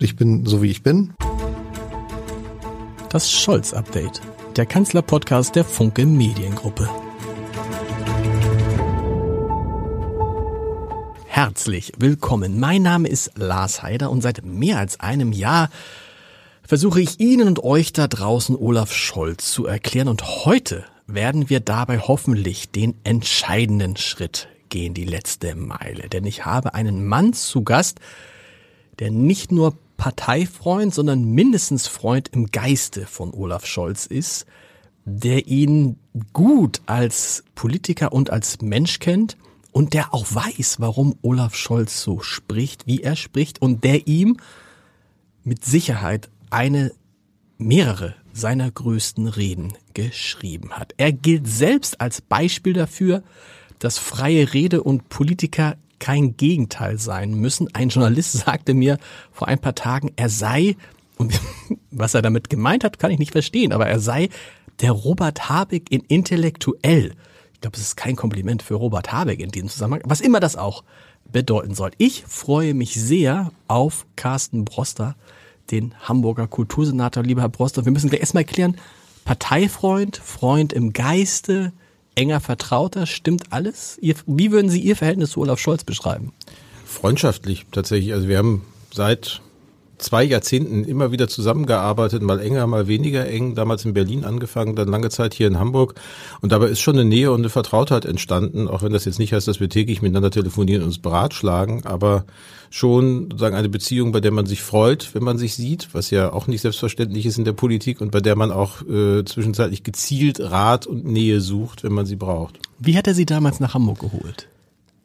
Ich bin so wie ich bin. Das Scholz-Update, der Kanzler-Podcast der Funke Mediengruppe. Herzlich willkommen. Mein Name ist Lars Heider und seit mehr als einem Jahr versuche ich Ihnen und euch da draußen Olaf Scholz zu erklären und heute werden wir dabei hoffentlich den entscheidenden Schritt gehen, die letzte Meile. Denn ich habe einen Mann zu Gast, der nicht nur Parteifreund, sondern mindestens Freund im Geiste von Olaf Scholz ist, der ihn gut als Politiker und als Mensch kennt und der auch weiß, warum Olaf Scholz so spricht, wie er spricht und der ihm mit Sicherheit eine, mehrere seiner größten Reden geschrieben hat. Er gilt selbst als Beispiel dafür, dass freie Rede und Politiker kein Gegenteil sein müssen. Ein Journalist sagte mir vor ein paar Tagen, er sei, und was er damit gemeint hat, kann ich nicht verstehen, aber er sei der Robert Habeck in intellektuell. Ich glaube, es ist kein Kompliment für Robert Habeck in diesem Zusammenhang, was immer das auch bedeuten soll. Ich freue mich sehr auf Carsten Broster, den Hamburger Kultursenator. Lieber Herr Broster, wir müssen gleich erstmal erklären, Parteifreund, Freund im Geiste, enger Vertrauter, stimmt alles? wie würden Sie Ihr Verhältnis zu Olaf Scholz beschreiben? Freundschaftlich tatsächlich. Also wir haben seit zwei Jahrzehnten immer wieder zusammengearbeitet, mal enger, mal weniger eng, damals in Berlin angefangen, dann lange Zeit hier in Hamburg. Und dabei ist schon eine Nähe und eine Vertrautheit entstanden, auch wenn das jetzt nicht heißt, dass wir täglich miteinander telefonieren und uns beratschlagen, aber schon sozusagen eine Beziehung, bei der man sich freut, wenn man sich sieht, was ja auch nicht selbstverständlich ist in der Politik und bei der man auch äh, zwischenzeitlich gezielt Rat und Nähe sucht, wenn man sie braucht. Wie hat er Sie damals nach Hamburg geholt?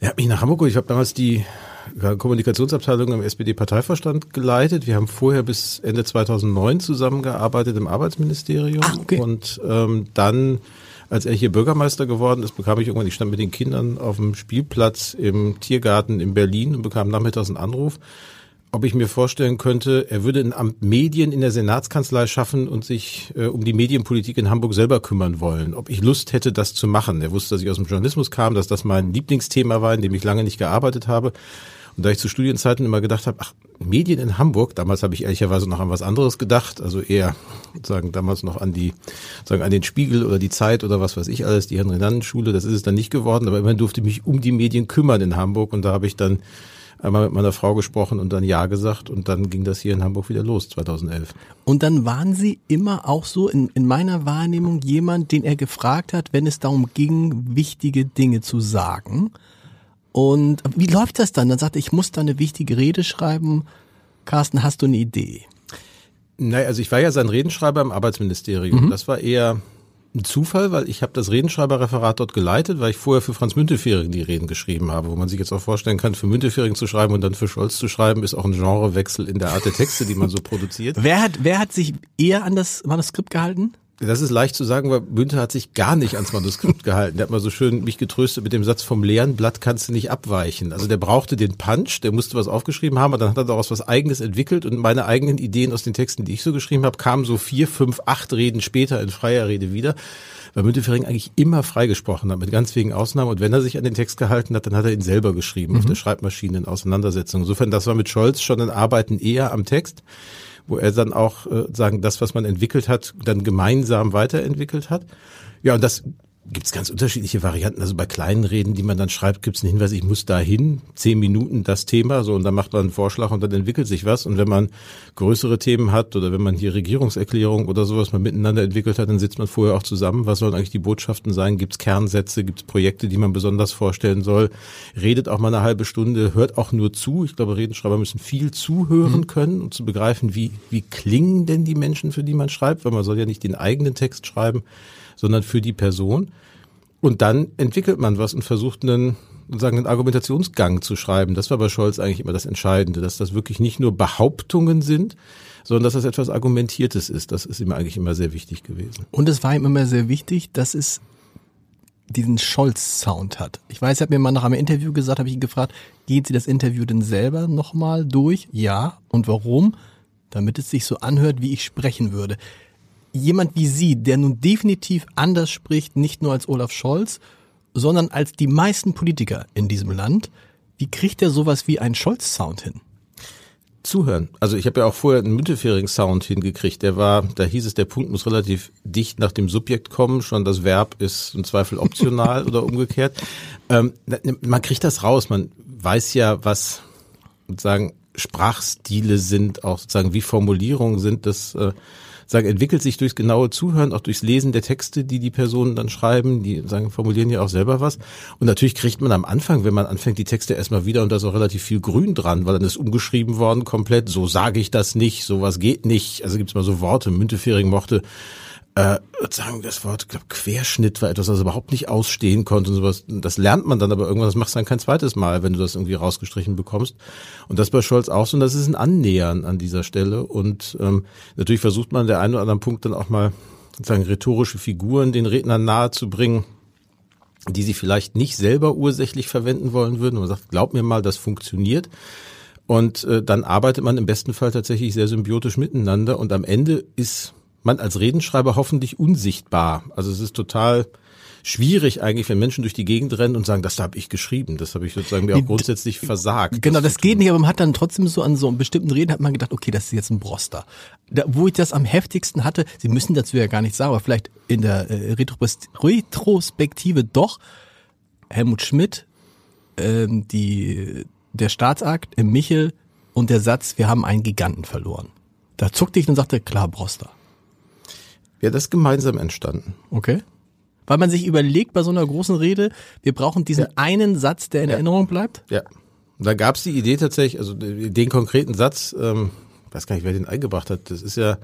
Er hat mich nach Hamburg geholt. Ich habe damals die Kommunikationsabteilung im SPD-Parteivorstand geleitet. Wir haben vorher bis Ende 2009 zusammengearbeitet im Arbeitsministerium. Ah, okay. Und ähm, dann, als er hier Bürgermeister geworden ist, bekam ich irgendwann, ich stand mit den Kindern auf dem Spielplatz im Tiergarten in Berlin und bekam nachmittags einen Anruf ob ich mir vorstellen könnte, er würde ein Amt Medien in der Senatskanzlei schaffen und sich äh, um die Medienpolitik in Hamburg selber kümmern wollen. Ob ich Lust hätte, das zu machen. Er wusste, dass ich aus dem Journalismus kam, dass das mein Lieblingsthema war, in dem ich lange nicht gearbeitet habe. Und da ich zu Studienzeiten immer gedacht habe, ach, Medien in Hamburg, damals habe ich ehrlicherweise noch an was anderes gedacht, also eher sagen damals noch an die, sagen an den Spiegel oder die Zeit oder was weiß ich alles, die Henry-Nannen-Schule, das ist es dann nicht geworden, aber immerhin durfte ich mich um die Medien kümmern in Hamburg und da habe ich dann einmal mit meiner Frau gesprochen und dann Ja gesagt und dann ging das hier in Hamburg wieder los, 2011. Und dann waren Sie immer auch so in, in meiner Wahrnehmung jemand, den er gefragt hat, wenn es darum ging, wichtige Dinge zu sagen. Und wie läuft das dann? Dann sagte ich, ich muss da eine wichtige Rede schreiben. Carsten, hast du eine Idee? Naja, also ich war ja sein Redenschreiber im Arbeitsministerium. Mhm. Das war eher ein Zufall, weil ich habe das Redenschreiberreferat dort geleitet, weil ich vorher für Franz Müntefering die Reden geschrieben habe, wo man sich jetzt auch vorstellen kann, für Müntefering zu schreiben und dann für Scholz zu schreiben, ist auch ein Genrewechsel in der Art der Texte, die man so produziert. wer hat, wer hat sich eher an das Manuskript gehalten? Das ist leicht zu sagen, weil Münter hat sich gar nicht ans Manuskript gehalten. Der hat mal so schön mich getröstet mit dem Satz, vom leeren Blatt kannst du nicht abweichen. Also der brauchte den Punch, der musste was aufgeschrieben haben, und dann hat er daraus was Eigenes entwickelt und meine eigenen Ideen aus den Texten, die ich so geschrieben habe, kamen so vier, fünf, acht Reden später in freier Rede wieder weil Müntefering eigentlich immer freigesprochen hat, mit ganz wenigen Ausnahmen. Und wenn er sich an den Text gehalten hat, dann hat er ihn selber geschrieben, mhm. auf der Schreibmaschine in Auseinandersetzung. Insofern, das war mit Scholz schon ein Arbeiten eher am Text wo er dann auch äh, sagen, das, was man entwickelt hat, dann gemeinsam weiterentwickelt hat. Ja, und das gibt es ganz unterschiedliche Varianten. Also bei kleinen Reden, die man dann schreibt, gibt es einen Hinweis, ich muss dahin, zehn Minuten das Thema, so und dann macht man einen Vorschlag und dann entwickelt sich was. Und wenn man größere Themen hat oder wenn man hier Regierungserklärung oder sowas mal miteinander entwickelt hat, dann sitzt man vorher auch zusammen. Was sollen eigentlich die Botschaften sein? Gibt es Kernsätze? Gibt es Projekte, die man besonders vorstellen soll? Redet auch mal eine halbe Stunde, hört auch nur zu. Ich glaube, Redenschreiber müssen viel zuhören mhm. können, um zu begreifen, wie, wie klingen denn die Menschen, für die man schreibt, weil man soll ja nicht den eigenen Text schreiben sondern für die Person. Und dann entwickelt man was und versucht einen, sozusagen einen Argumentationsgang zu schreiben. Das war bei Scholz eigentlich immer das Entscheidende, dass das wirklich nicht nur Behauptungen sind, sondern dass das etwas Argumentiertes ist. Das ist ihm eigentlich immer sehr wichtig gewesen. Und es war ihm immer sehr wichtig, dass es diesen Scholz-Sound hat. Ich weiß, er hat mir mal nach einem Interview gesagt, habe ich ihn gefragt, geht Sie das Interview denn selber nochmal durch? Ja. Und warum? Damit es sich so anhört, wie ich sprechen würde jemand wie Sie, der nun definitiv anders spricht, nicht nur als Olaf Scholz, sondern als die meisten Politiker in diesem Land, wie kriegt er sowas wie einen Scholz-Sound hin? Zuhören. Also ich habe ja auch vorher einen Müntefering-Sound hingekriegt. Der war, da hieß es, der Punkt muss relativ dicht nach dem Subjekt kommen. Schon das Verb ist im Zweifel optional oder umgekehrt. Ähm, man kriegt das raus. Man weiß ja, was sozusagen Sprachstile sind, auch sozusagen wie Formulierungen sind. Das äh, sagen, entwickelt sich durchs genaue Zuhören, auch durchs Lesen der Texte, die die Personen dann schreiben, die sagen, formulieren ja auch selber was. Und natürlich kriegt man am Anfang, wenn man anfängt, die Texte erstmal wieder und da ist auch relativ viel Grün dran, weil dann ist umgeschrieben worden komplett, so sage ich das nicht, sowas geht nicht. Also gibt's mal so Worte, Müntefering mochte äh, sagen, das Wort glaub, Querschnitt war etwas, was überhaupt nicht ausstehen konnte und sowas. Das lernt man dann aber irgendwann, das machst du dann kein zweites Mal, wenn du das irgendwie rausgestrichen bekommst. Und das bei Scholz auch so, und das ist ein Annähern an dieser Stelle. Und ähm, natürlich versucht man der einen oder anderen Punkt dann auch mal sozusagen rhetorische Figuren den Rednern nahe zu bringen, die sie vielleicht nicht selber ursächlich verwenden wollen würden. Und man sagt, glaub mir mal, das funktioniert. Und äh, dann arbeitet man im besten Fall tatsächlich sehr symbiotisch miteinander. Und am Ende ist man als Redenschreiber hoffentlich unsichtbar. Also es ist total schwierig eigentlich, wenn Menschen durch die Gegend rennen und sagen, das habe ich geschrieben. Das habe ich sozusagen mir auch grundsätzlich versagt. Genau, das, das geht nicht, aber man hat dann trotzdem so an so einem bestimmten Reden hat man gedacht, okay, das ist jetzt ein Broster. Da, wo ich das am heftigsten hatte, Sie müssen dazu ja gar nicht sagen, aber vielleicht in der äh, Retrospektive doch, Helmut Schmidt, ähm, die, der Staatsakt im Michel und der Satz, wir haben einen Giganten verloren. Da zuckte ich und sagte, klar, Broster. Ja, das ist gemeinsam entstanden. Okay. Weil man sich überlegt bei so einer großen Rede, wir brauchen diesen ja. einen Satz, der in ja. Erinnerung bleibt? Ja. Und da gab es die Idee tatsächlich, also den konkreten Satz, ähm, weiß gar nicht, wer den eingebracht hat. Das ist ja,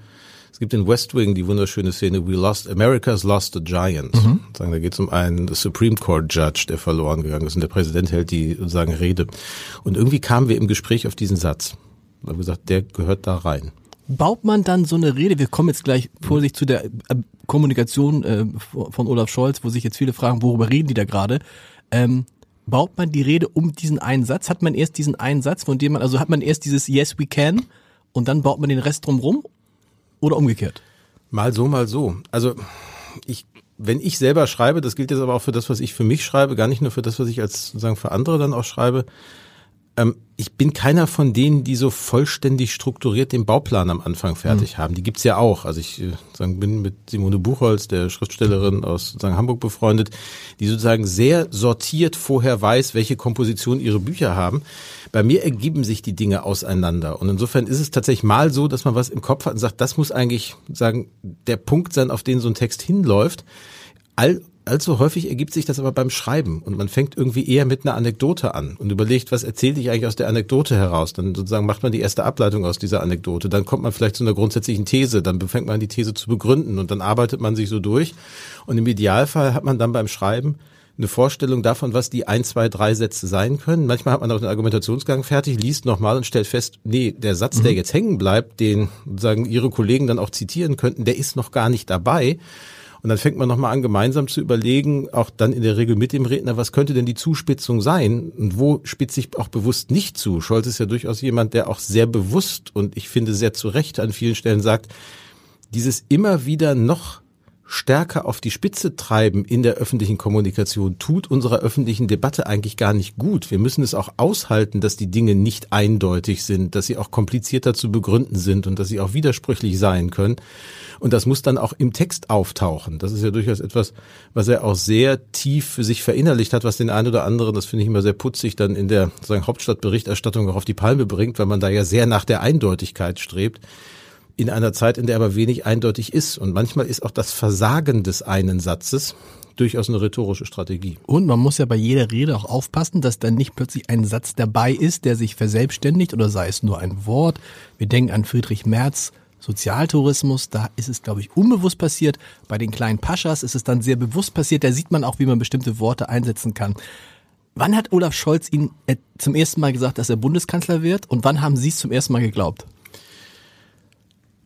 es gibt in West Wing die wunderschöne Szene, We lost, America's lost a giant. Mhm. Sagen, da geht es um einen Supreme Court Judge, der verloren gegangen ist und der Präsident hält die sozusagen Rede. Und irgendwie kamen wir im Gespräch auf diesen Satz. Da haben gesagt, der gehört da rein baut man dann so eine Rede, wir kommen jetzt gleich Vorsicht zu der äh, Kommunikation äh, von Olaf Scholz, wo sich jetzt viele fragen, worüber reden die da gerade? Ähm, baut man die Rede um diesen einen Satz? Hat man erst diesen einen Satz, von dem man, also hat man erst dieses Yes we can und dann baut man den Rest drumrum oder umgekehrt? Mal so, mal so. Also ich, wenn ich selber schreibe, das gilt jetzt aber auch für das, was ich für mich schreibe, gar nicht nur für das, was ich als sozusagen für andere dann auch schreibe, ähm, ich bin keiner von denen, die so vollständig strukturiert den Bauplan am Anfang fertig mhm. haben. Die gibt's ja auch. Also ich äh, sagen, bin mit Simone Buchholz, der Schriftstellerin aus sagen, Hamburg befreundet, die sozusagen sehr sortiert vorher weiß, welche Komposition ihre Bücher haben. Bei mir ergeben sich die Dinge auseinander. Und insofern ist es tatsächlich mal so, dass man was im Kopf hat und sagt, das muss eigentlich sagen, der Punkt sein, auf den so ein Text hinläuft. All allzu häufig ergibt sich das aber beim Schreiben und man fängt irgendwie eher mit einer Anekdote an und überlegt, was erzähle ich eigentlich aus der Anekdote heraus? Dann sozusagen macht man die erste Ableitung aus dieser Anekdote, dann kommt man vielleicht zu einer grundsätzlichen These, dann fängt man die These zu begründen und dann arbeitet man sich so durch und im Idealfall hat man dann beim Schreiben eine Vorstellung davon, was die ein, zwei, drei Sätze sein können. Manchmal hat man auch den Argumentationsgang fertig, liest nochmal und stellt fest, nee, der Satz, mhm. der jetzt hängen bleibt, den sagen ihre Kollegen dann auch zitieren könnten, der ist noch gar nicht dabei. Und dann fängt man nochmal an, gemeinsam zu überlegen, auch dann in der Regel mit dem Redner, was könnte denn die Zuspitzung sein und wo spitze ich auch bewusst nicht zu. Scholz ist ja durchaus jemand, der auch sehr bewusst und ich finde sehr zu Recht an vielen Stellen sagt, dieses immer wieder noch stärker auf die Spitze treiben in der öffentlichen Kommunikation tut unserer öffentlichen Debatte eigentlich gar nicht gut. Wir müssen es auch aushalten, dass die Dinge nicht eindeutig sind, dass sie auch komplizierter zu begründen sind und dass sie auch widersprüchlich sein können. Und das muss dann auch im Text auftauchen. Das ist ja durchaus etwas, was er auch sehr tief für sich verinnerlicht hat, was den einen oder anderen, das finde ich immer sehr putzig, dann in der sagen, Hauptstadtberichterstattung auch auf die Palme bringt, weil man da ja sehr nach der Eindeutigkeit strebt. In einer Zeit, in der aber wenig eindeutig ist. Und manchmal ist auch das Versagen des einen Satzes durchaus eine rhetorische Strategie. Und man muss ja bei jeder Rede auch aufpassen, dass dann nicht plötzlich ein Satz dabei ist, der sich verselbstständigt oder sei es nur ein Wort. Wir denken an Friedrich Merz, Sozialtourismus, da ist es, glaube ich, unbewusst passiert. Bei den kleinen Paschas ist es dann sehr bewusst passiert. Da sieht man auch, wie man bestimmte Worte einsetzen kann. Wann hat Olaf Scholz Ihnen äh, zum ersten Mal gesagt, dass er Bundeskanzler wird? Und wann haben Sie es zum ersten Mal geglaubt?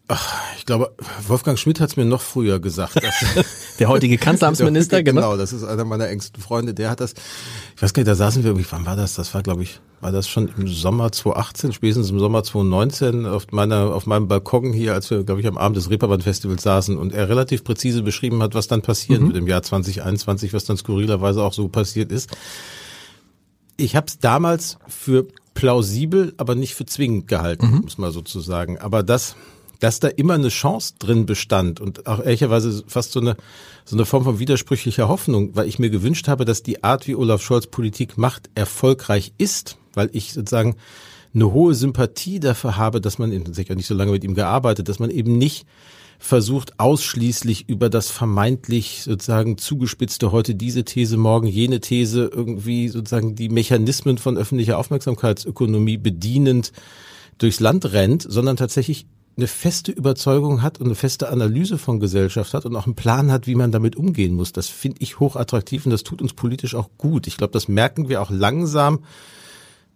Ach, ich glaube, Wolfgang Schmidt hat es mir noch früher gesagt. der heutige Kanzleramtsminister, genau. Genau, das ist einer meiner engsten Freunde. Der hat das, ich weiß gar nicht, da saßen wir irgendwie, wann war das? Das war, glaube ich, war das schon im Sommer 2018, spätestens im Sommer 2019 auf meiner, auf meinem Balkon hier, als wir, glaube ich, am Abend des Reeperbahn Festivals saßen und er relativ präzise beschrieben hat, was dann passieren mhm. wird im Jahr 2021, was dann skurrilerweise auch so passiert ist. Ich habe es damals für plausibel, aber nicht für zwingend gehalten, mhm. muss man sozusagen. Aber das, dass da immer eine Chance drin bestand und auch ehrlicherweise fast so eine, so eine Form von widersprüchlicher Hoffnung, weil ich mir gewünscht habe, dass die Art, wie Olaf Scholz Politik macht, erfolgreich ist, weil ich sozusagen eine hohe Sympathie dafür habe, dass man, ich habe nicht so lange mit ihm gearbeitet, dass man eben nicht versucht ausschließlich über das vermeintlich sozusagen zugespitzte heute diese These, morgen jene These irgendwie sozusagen die Mechanismen von öffentlicher Aufmerksamkeitsökonomie bedienend durchs Land rennt, sondern tatsächlich eine feste Überzeugung hat und eine feste Analyse von Gesellschaft hat und auch einen Plan hat, wie man damit umgehen muss. Das finde ich hochattraktiv und das tut uns politisch auch gut. Ich glaube, das merken wir auch langsam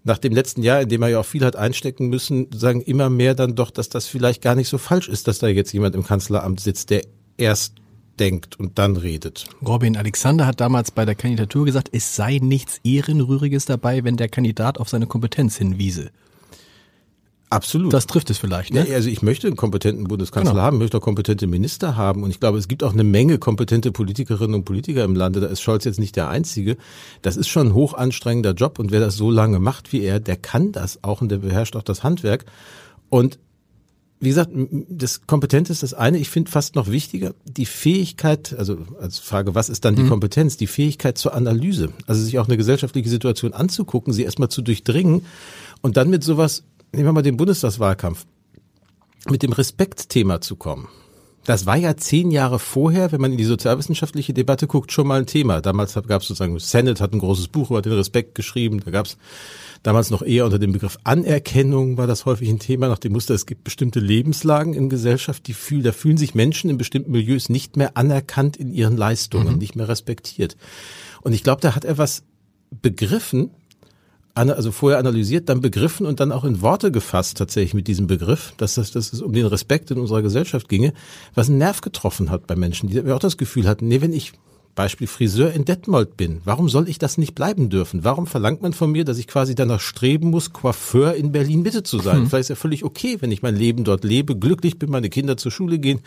nach dem letzten Jahr, in dem er ja auch viel hat einstecken müssen, sagen immer mehr dann doch, dass das vielleicht gar nicht so falsch ist, dass da jetzt jemand im Kanzleramt sitzt, der erst denkt und dann redet. Robin Alexander hat damals bei der Kandidatur gesagt, es sei nichts Ehrenrühriges dabei, wenn der Kandidat auf seine Kompetenz hinwiese. Absolut. Das trifft es vielleicht, ne? Ja, also ich möchte einen kompetenten Bundeskanzler genau. haben, möchte auch kompetente Minister haben und ich glaube, es gibt auch eine Menge kompetente Politikerinnen und Politiker im Lande. Da ist Scholz jetzt nicht der Einzige. Das ist schon ein hoch anstrengender Job und wer das so lange macht wie er, der kann das auch und der beherrscht auch das Handwerk. Und wie gesagt, das Kompetenz ist das eine. Ich finde fast noch wichtiger die Fähigkeit, also als Frage, was ist dann die mhm. Kompetenz? Die Fähigkeit zur Analyse. Also sich auch eine gesellschaftliche Situation anzugucken, sie erstmal zu durchdringen und dann mit sowas nehmen wir mal den Bundestagswahlkampf, mit dem Respektthema zu kommen. Das war ja zehn Jahre vorher, wenn man in die sozialwissenschaftliche Debatte guckt, schon mal ein Thema. Damals gab es sozusagen, Senate hat ein großes Buch über den Respekt geschrieben. Da gab es damals noch eher unter dem Begriff Anerkennung war das häufig ein Thema, nach dem Muster, es gibt bestimmte Lebenslagen in Gesellschaft, die fühlen, da fühlen sich Menschen in bestimmten Milieus nicht mehr anerkannt in ihren Leistungen, mhm. nicht mehr respektiert. Und ich glaube, da hat er was begriffen, also vorher analysiert, dann begriffen und dann auch in Worte gefasst tatsächlich mit diesem Begriff, dass, das, dass es um den Respekt in unserer Gesellschaft ginge, was einen Nerv getroffen hat bei Menschen, die auch das Gefühl hatten, nee, wenn ich Beispiel Friseur in Detmold bin, warum soll ich das nicht bleiben dürfen? Warum verlangt man von mir, dass ich quasi danach streben muss, Coiffeur in Berlin Mitte zu sein? Hm. Vielleicht ist ja völlig okay, wenn ich mein Leben dort lebe, glücklich bin, meine Kinder zur Schule gehen,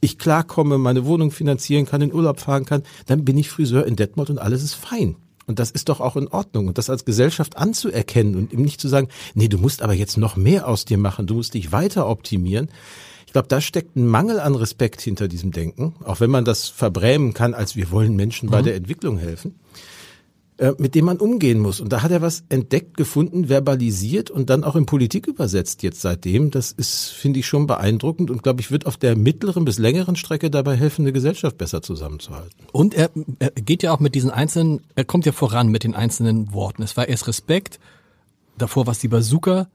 ich klarkomme, meine Wohnung finanzieren kann, in Urlaub fahren kann, dann bin ich Friseur in Detmold und alles ist fein. Und das ist doch auch in Ordnung. Und das als Gesellschaft anzuerkennen und ihm nicht zu sagen, nee, du musst aber jetzt noch mehr aus dir machen, du musst dich weiter optimieren. Ich glaube, da steckt ein Mangel an Respekt hinter diesem Denken, auch wenn man das verbrämen kann, als wir wollen Menschen bei mhm. der Entwicklung helfen. Äh, mit dem man umgehen muss. Und da hat er was entdeckt, gefunden, verbalisiert und dann auch in Politik übersetzt jetzt seitdem. Das ist, finde ich, schon beeindruckend und glaube ich, wird auf der mittleren bis längeren Strecke dabei helfen, eine Gesellschaft besser zusammenzuhalten. Und er, er geht ja auch mit diesen einzelnen, er kommt ja voran mit den einzelnen Worten. Es war erst Respekt, davor war es die Bazooka,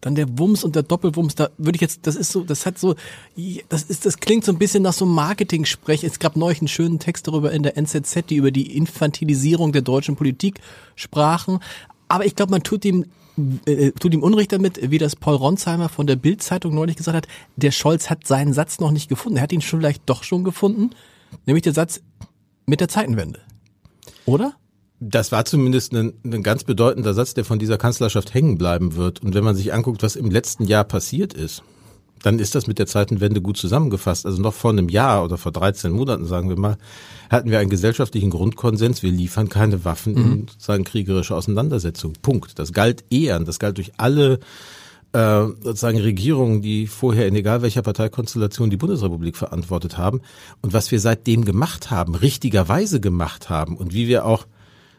dann der Wumms und der Doppelwumms, da würde ich jetzt, das ist so, das hat so, das ist, das klingt so ein bisschen nach so Marketing-Sprech. Es gab neulich einen schönen Text darüber in der NZZ, die über die Infantilisierung der deutschen Politik sprachen. Aber ich glaube, man tut ihm äh, tut ihm Unrecht damit, wie das Paul Ronsheimer von der Bild-Zeitung neulich gesagt hat, der Scholz hat seinen Satz noch nicht gefunden. Er hat ihn schon vielleicht doch schon gefunden, nämlich der Satz mit der Zeitenwende. Oder? Das war zumindest ein, ein ganz bedeutender Satz, der von dieser Kanzlerschaft hängen bleiben wird. Und wenn man sich anguckt, was im letzten Jahr passiert ist, dann ist das mit der Zeitenwende gut zusammengefasst. Also noch vor einem Jahr oder vor 13 Monaten, sagen wir mal, hatten wir einen gesellschaftlichen Grundkonsens, wir liefern keine Waffen mhm. in sozusagen kriegerische Auseinandersetzung. Punkt. Das galt eher, das galt durch alle äh, sozusagen Regierungen, die vorher in egal welcher Parteikonstellation die Bundesrepublik verantwortet haben. Und was wir seitdem gemacht haben, richtigerweise gemacht haben und wie wir auch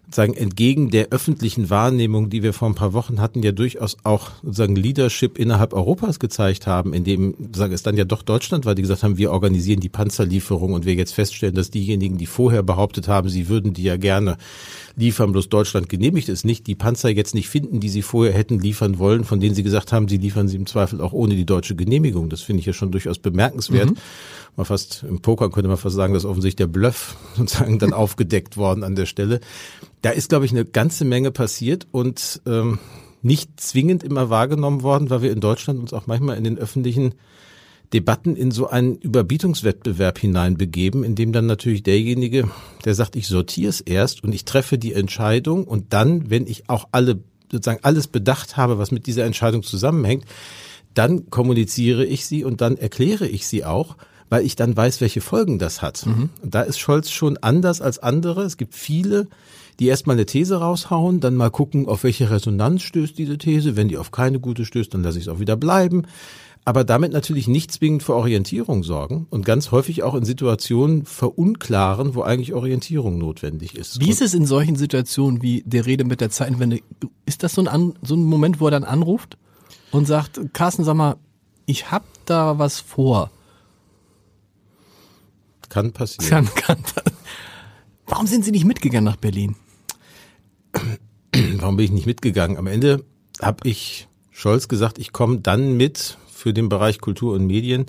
sagen entgegen der öffentlichen Wahrnehmung, die wir vor ein paar Wochen hatten, ja durchaus auch sozusagen Leadership innerhalb Europas gezeigt haben, indem sage es dann ja doch Deutschland, weil die gesagt haben, wir organisieren die Panzerlieferung und wir jetzt feststellen, dass diejenigen, die vorher behauptet haben, sie würden die ja gerne liefern, bloß Deutschland genehmigt es nicht, die Panzer jetzt nicht finden, die sie vorher hätten liefern wollen, von denen sie gesagt haben, sie liefern sie im Zweifel auch ohne die deutsche Genehmigung. Das finde ich ja schon durchaus bemerkenswert. Mhm. Mal fast im Poker könnte man fast sagen, dass offensichtlich der Bluff sozusagen dann aufgedeckt worden an der Stelle. Da ist, glaube ich, eine ganze Menge passiert und ähm, nicht zwingend immer wahrgenommen worden, weil wir in Deutschland uns auch manchmal in den öffentlichen Debatten in so einen Überbietungswettbewerb hineinbegeben, in dem dann natürlich derjenige, der sagt, ich sortiere es erst und ich treffe die Entscheidung und dann, wenn ich auch alle sozusagen alles bedacht habe, was mit dieser Entscheidung zusammenhängt, dann kommuniziere ich sie und dann erkläre ich sie auch, weil ich dann weiß, welche Folgen das hat. Mhm. Und da ist Scholz schon anders als andere. Es gibt viele, die erstmal eine These raushauen, dann mal gucken, auf welche Resonanz stößt diese These. Wenn die auf keine gute stößt, dann lasse ich es auch wieder bleiben. Aber damit natürlich nicht zwingend für Orientierung sorgen und ganz häufig auch in Situationen verunklaren, wo eigentlich Orientierung notwendig ist. Wie ist es in solchen Situationen wie der Rede mit der Zeitenwende? Ist das so ein, so ein Moment, wo er dann anruft und sagt, Carsten, sag mal, ich hab da was vor. Kann passieren. Kann, kann. Warum sind Sie nicht mitgegangen nach Berlin? Warum bin ich nicht mitgegangen? Am Ende habe ich Scholz gesagt, ich komme dann mit für den Bereich Kultur und Medien,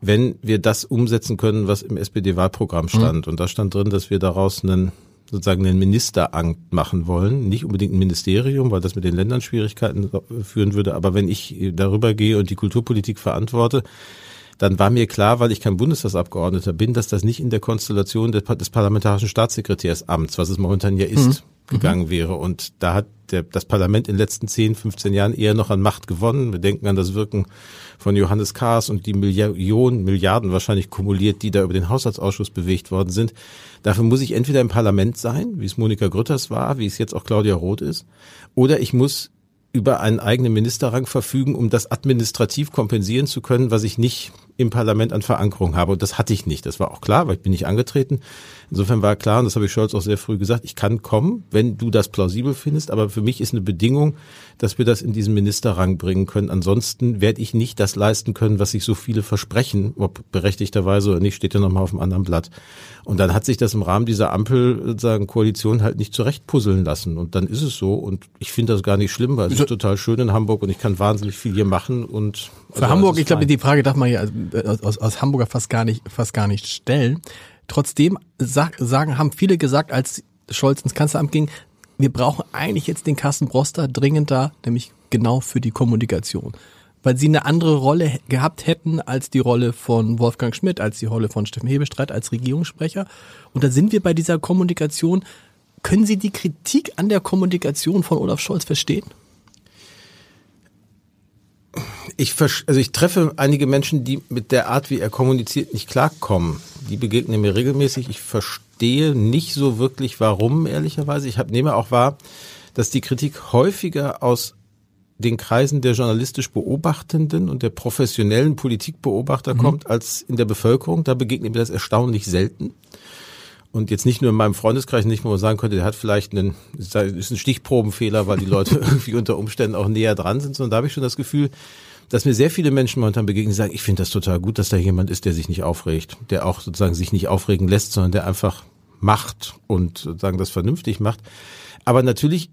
wenn wir das umsetzen können, was im SPD-Wahlprogramm stand. Mhm. Und da stand drin, dass wir daraus einen sozusagen einen Ministeramt machen wollen, nicht unbedingt ein Ministerium, weil das mit den Ländern Schwierigkeiten führen würde, aber wenn ich darüber gehe und die Kulturpolitik verantworte, dann war mir klar, weil ich kein Bundestagsabgeordneter bin, dass das nicht in der Konstellation des, parlamentarischen Staatssekretärsamts, was es momentan ja ist, mhm gegangen mhm. wäre. Und da hat der, das Parlament in den letzten 10, 15 Jahren eher noch an Macht gewonnen. Wir denken an das Wirken von Johannes Kahrs und die Millionen, Milliarden wahrscheinlich kumuliert, die da über den Haushaltsausschuss bewegt worden sind. Dafür muss ich entweder im Parlament sein, wie es Monika Grütters war, wie es jetzt auch Claudia Roth ist, oder ich muss über einen eigenen Ministerrang verfügen, um das administrativ kompensieren zu können, was ich nicht im Parlament an Verankerung habe. Und das hatte ich nicht. Das war auch klar, weil ich bin nicht angetreten. Insofern war klar, und das habe ich Scholz auch sehr früh gesagt, ich kann kommen, wenn du das plausibel findest. Aber für mich ist eine Bedingung, dass wir das in diesen Ministerrang bringen können. Ansonsten werde ich nicht das leisten können, was sich so viele versprechen, ob berechtigterweise oder nicht, steht ja nochmal auf einem anderen Blatt. Und dann hat sich das im Rahmen dieser Ampel, sozusagen Koalition halt nicht zurechtpuzzeln lassen. Und dann ist es so. Und ich finde das gar nicht schlimm, weil es ist total schön in Hamburg und ich kann wahnsinnig viel hier machen. Und für also Hamburg, ich glaube, die Frage darf man ja aus, aus Hamburger fast gar nicht, fast gar nicht stellen. Trotzdem sag, sagen, haben viele gesagt, als Scholz ins Kanzleramt ging, wir brauchen eigentlich jetzt den Carsten Broster dringend da, nämlich genau für die Kommunikation. Weil sie eine andere Rolle gehabt hätten als die Rolle von Wolfgang Schmidt, als die Rolle von Steffen Hebestreit als Regierungssprecher. Und da sind wir bei dieser Kommunikation. Können Sie die Kritik an der Kommunikation von Olaf Scholz verstehen? Ich, also ich treffe einige Menschen, die mit der Art, wie er kommuniziert, nicht klarkommen. Die begegnen mir regelmäßig. Ich verstehe nicht so wirklich, warum, ehrlicherweise. Ich hab, nehme auch wahr, dass die Kritik häufiger aus den Kreisen der journalistisch Beobachtenden und der professionellen Politikbeobachter mhm. kommt, als in der Bevölkerung. Da begegnet mir das erstaunlich selten. Und jetzt nicht nur in meinem Freundeskreis, nicht, wo man sagen könnte, der hat vielleicht einen, ist ein Stichprobenfehler, weil die Leute irgendwie unter Umständen auch näher dran sind, sondern da habe ich schon das Gefühl, dass mir sehr viele Menschen momentan begegnen, die sagen, ich finde das total gut, dass da jemand ist, der sich nicht aufregt, der auch sozusagen sich nicht aufregen lässt, sondern der einfach macht und sozusagen das vernünftig macht. Aber natürlich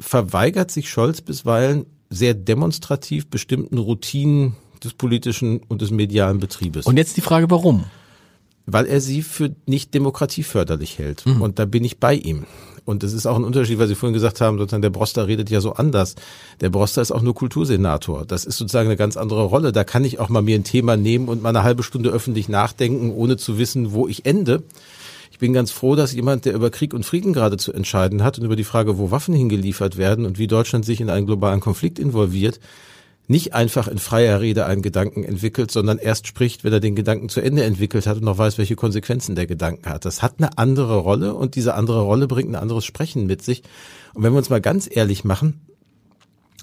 verweigert sich Scholz bisweilen sehr demonstrativ bestimmten Routinen des politischen und des medialen Betriebes. Und jetzt die Frage, warum? Weil er sie für nicht demokratieförderlich hält. Mhm. Und da bin ich bei ihm. Und das ist auch ein Unterschied, weil Sie vorhin gesagt haben, sozusagen der Broster redet ja so anders. Der Broster ist auch nur Kultursenator. Das ist sozusagen eine ganz andere Rolle. Da kann ich auch mal mir ein Thema nehmen und mal eine halbe Stunde öffentlich nachdenken, ohne zu wissen, wo ich ende. Ich bin ganz froh, dass jemand, der über Krieg und Frieden gerade zu entscheiden hat und über die Frage, wo Waffen hingeliefert werden und wie Deutschland sich in einen globalen Konflikt involviert, nicht einfach in freier Rede einen Gedanken entwickelt, sondern erst spricht, wenn er den Gedanken zu Ende entwickelt hat und noch weiß, welche Konsequenzen der Gedanken hat. Das hat eine andere Rolle und diese andere Rolle bringt ein anderes Sprechen mit sich. Und wenn wir uns mal ganz ehrlich machen,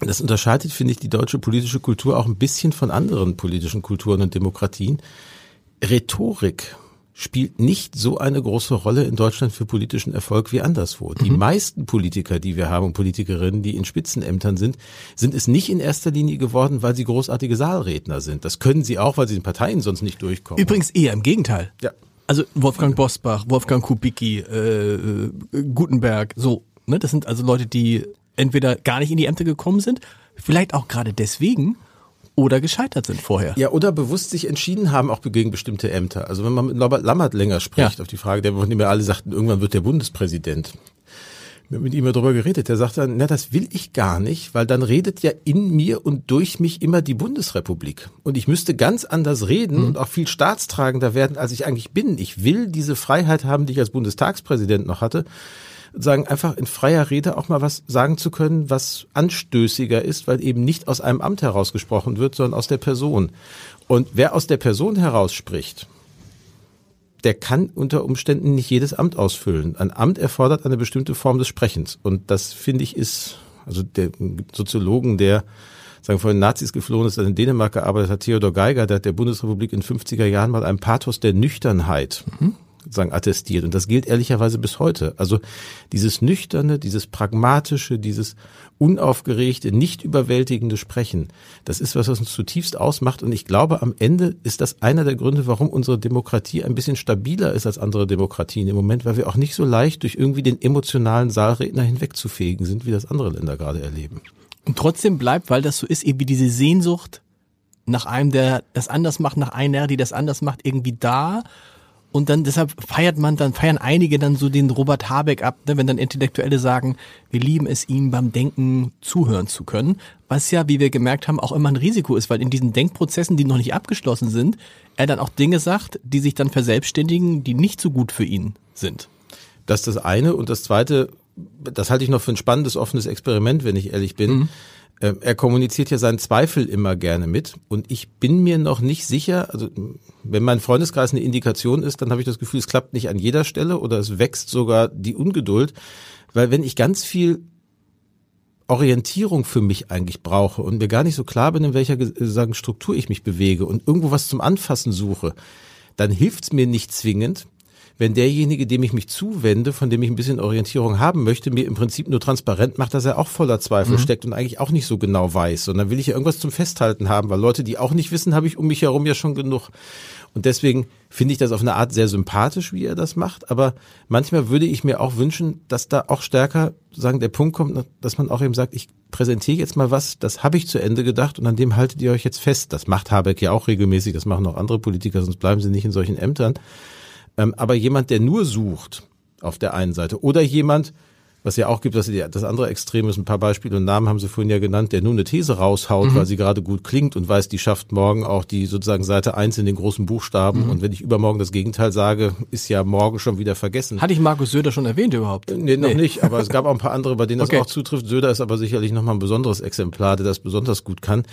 das unterscheidet, finde ich, die deutsche politische Kultur auch ein bisschen von anderen politischen Kulturen und Demokratien. Rhetorik spielt nicht so eine große Rolle in Deutschland für politischen Erfolg wie anderswo. Die mhm. meisten Politiker, die wir haben und Politikerinnen, die in Spitzenämtern sind, sind es nicht in erster Linie geworden, weil sie großartige Saalredner sind. Das können sie auch, weil sie in Parteien sonst nicht durchkommen. Übrigens eher im Gegenteil. Ja. Also Wolfgang Bosbach, Wolfgang Kubicki, äh, äh, Gutenberg, so. Ne? Das sind also Leute, die entweder gar nicht in die Ämter gekommen sind, vielleicht auch gerade deswegen, oder gescheitert sind vorher. Ja, oder bewusst sich entschieden haben, auch gegen bestimmte Ämter. Also wenn man mit Robert Lammert länger spricht, ja. auf die Frage, der, von dem wir alle sagten, irgendwann wird der Bundespräsident. Mit ihm darüber geredet. Der sagt dann, na, das will ich gar nicht, weil dann redet ja in mir und durch mich immer die Bundesrepublik. Und ich müsste ganz anders reden mhm. und auch viel staatstragender werden, als ich eigentlich bin. Ich will diese Freiheit haben, die ich als Bundestagspräsident noch hatte sagen, einfach in freier Rede auch mal was sagen zu können, was anstößiger ist, weil eben nicht aus einem Amt herausgesprochen wird, sondern aus der Person. Und wer aus der Person heraus spricht, der kann unter Umständen nicht jedes Amt ausfüllen. Ein Amt erfordert eine bestimmte Form des Sprechens. Und das finde ich ist, also der Soziologen, der sagen von den Nazis geflohen ist, der in Dänemark gearbeitet hat, Theodor Geiger, der hat der Bundesrepublik in 50er Jahren mal ein Pathos der Nüchternheit mhm sagen attestiert und das gilt ehrlicherweise bis heute. Also dieses nüchterne, dieses pragmatische, dieses unaufgeregte, nicht überwältigende Sprechen, das ist was, was uns zutiefst ausmacht und ich glaube, am Ende ist das einer der Gründe, warum unsere Demokratie ein bisschen stabiler ist als andere Demokratien im Moment, weil wir auch nicht so leicht durch irgendwie den emotionalen Saalredner hinwegzufegen sind, wie das andere Länder gerade erleben. Und trotzdem bleibt, weil das so ist, irgendwie diese Sehnsucht nach einem, der das anders macht, nach einer, die das anders macht, irgendwie da und dann deshalb feiert man, dann feiern einige dann so den Robert Habeck ab, ne, wenn dann Intellektuelle sagen, wir lieben es, ihm beim Denken zuhören zu können. Was ja, wie wir gemerkt haben, auch immer ein Risiko ist, weil in diesen Denkprozessen, die noch nicht abgeschlossen sind, er dann auch Dinge sagt, die sich dann verselbstständigen, die nicht so gut für ihn sind. Das ist das eine. Und das zweite, das halte ich noch für ein spannendes, offenes Experiment, wenn ich ehrlich bin. Mhm er kommuniziert ja seinen Zweifel immer gerne mit und ich bin mir noch nicht sicher, also wenn mein Freundeskreis eine Indikation ist, dann habe ich das Gefühl, es klappt nicht an jeder Stelle oder es wächst sogar die Ungeduld, weil wenn ich ganz viel Orientierung für mich eigentlich brauche und mir gar nicht so klar bin, in welcher sagen, Struktur ich mich bewege und irgendwo was zum Anfassen suche, dann hilft's mir nicht zwingend, wenn derjenige, dem ich mich zuwende, von dem ich ein bisschen Orientierung haben möchte, mir im Prinzip nur transparent macht, dass er auch voller Zweifel mhm. steckt und eigentlich auch nicht so genau weiß. Und dann will ich ja irgendwas zum Festhalten haben, weil Leute, die auch nicht wissen, habe ich um mich herum ja schon genug. Und deswegen finde ich das auf eine Art sehr sympathisch, wie er das macht. Aber manchmal würde ich mir auch wünschen, dass da auch stärker sagen, der Punkt kommt, dass man auch eben sagt, ich präsentiere jetzt mal was, das habe ich zu Ende gedacht und an dem haltet ihr euch jetzt fest. Das macht Habeck ja auch regelmäßig, das machen auch andere Politiker, sonst bleiben sie nicht in solchen Ämtern. Ähm, aber jemand, der nur sucht auf der einen Seite oder jemand, was ja auch gibt, dass das andere Extrem ist, ein paar Beispiele und Namen haben Sie vorhin ja genannt, der nur eine These raushaut, mhm. weil sie gerade gut klingt und weiß, die schafft morgen auch die sozusagen Seite eins in den großen Buchstaben. Mhm. Und wenn ich übermorgen das Gegenteil sage, ist ja morgen schon wieder vergessen. Hatte ich Markus Söder schon erwähnt überhaupt? Nee, noch nee. nicht, aber es gab auch ein paar andere, bei denen okay. das auch zutrifft. Söder ist aber sicherlich nochmal ein besonderes Exemplar, der das besonders gut kann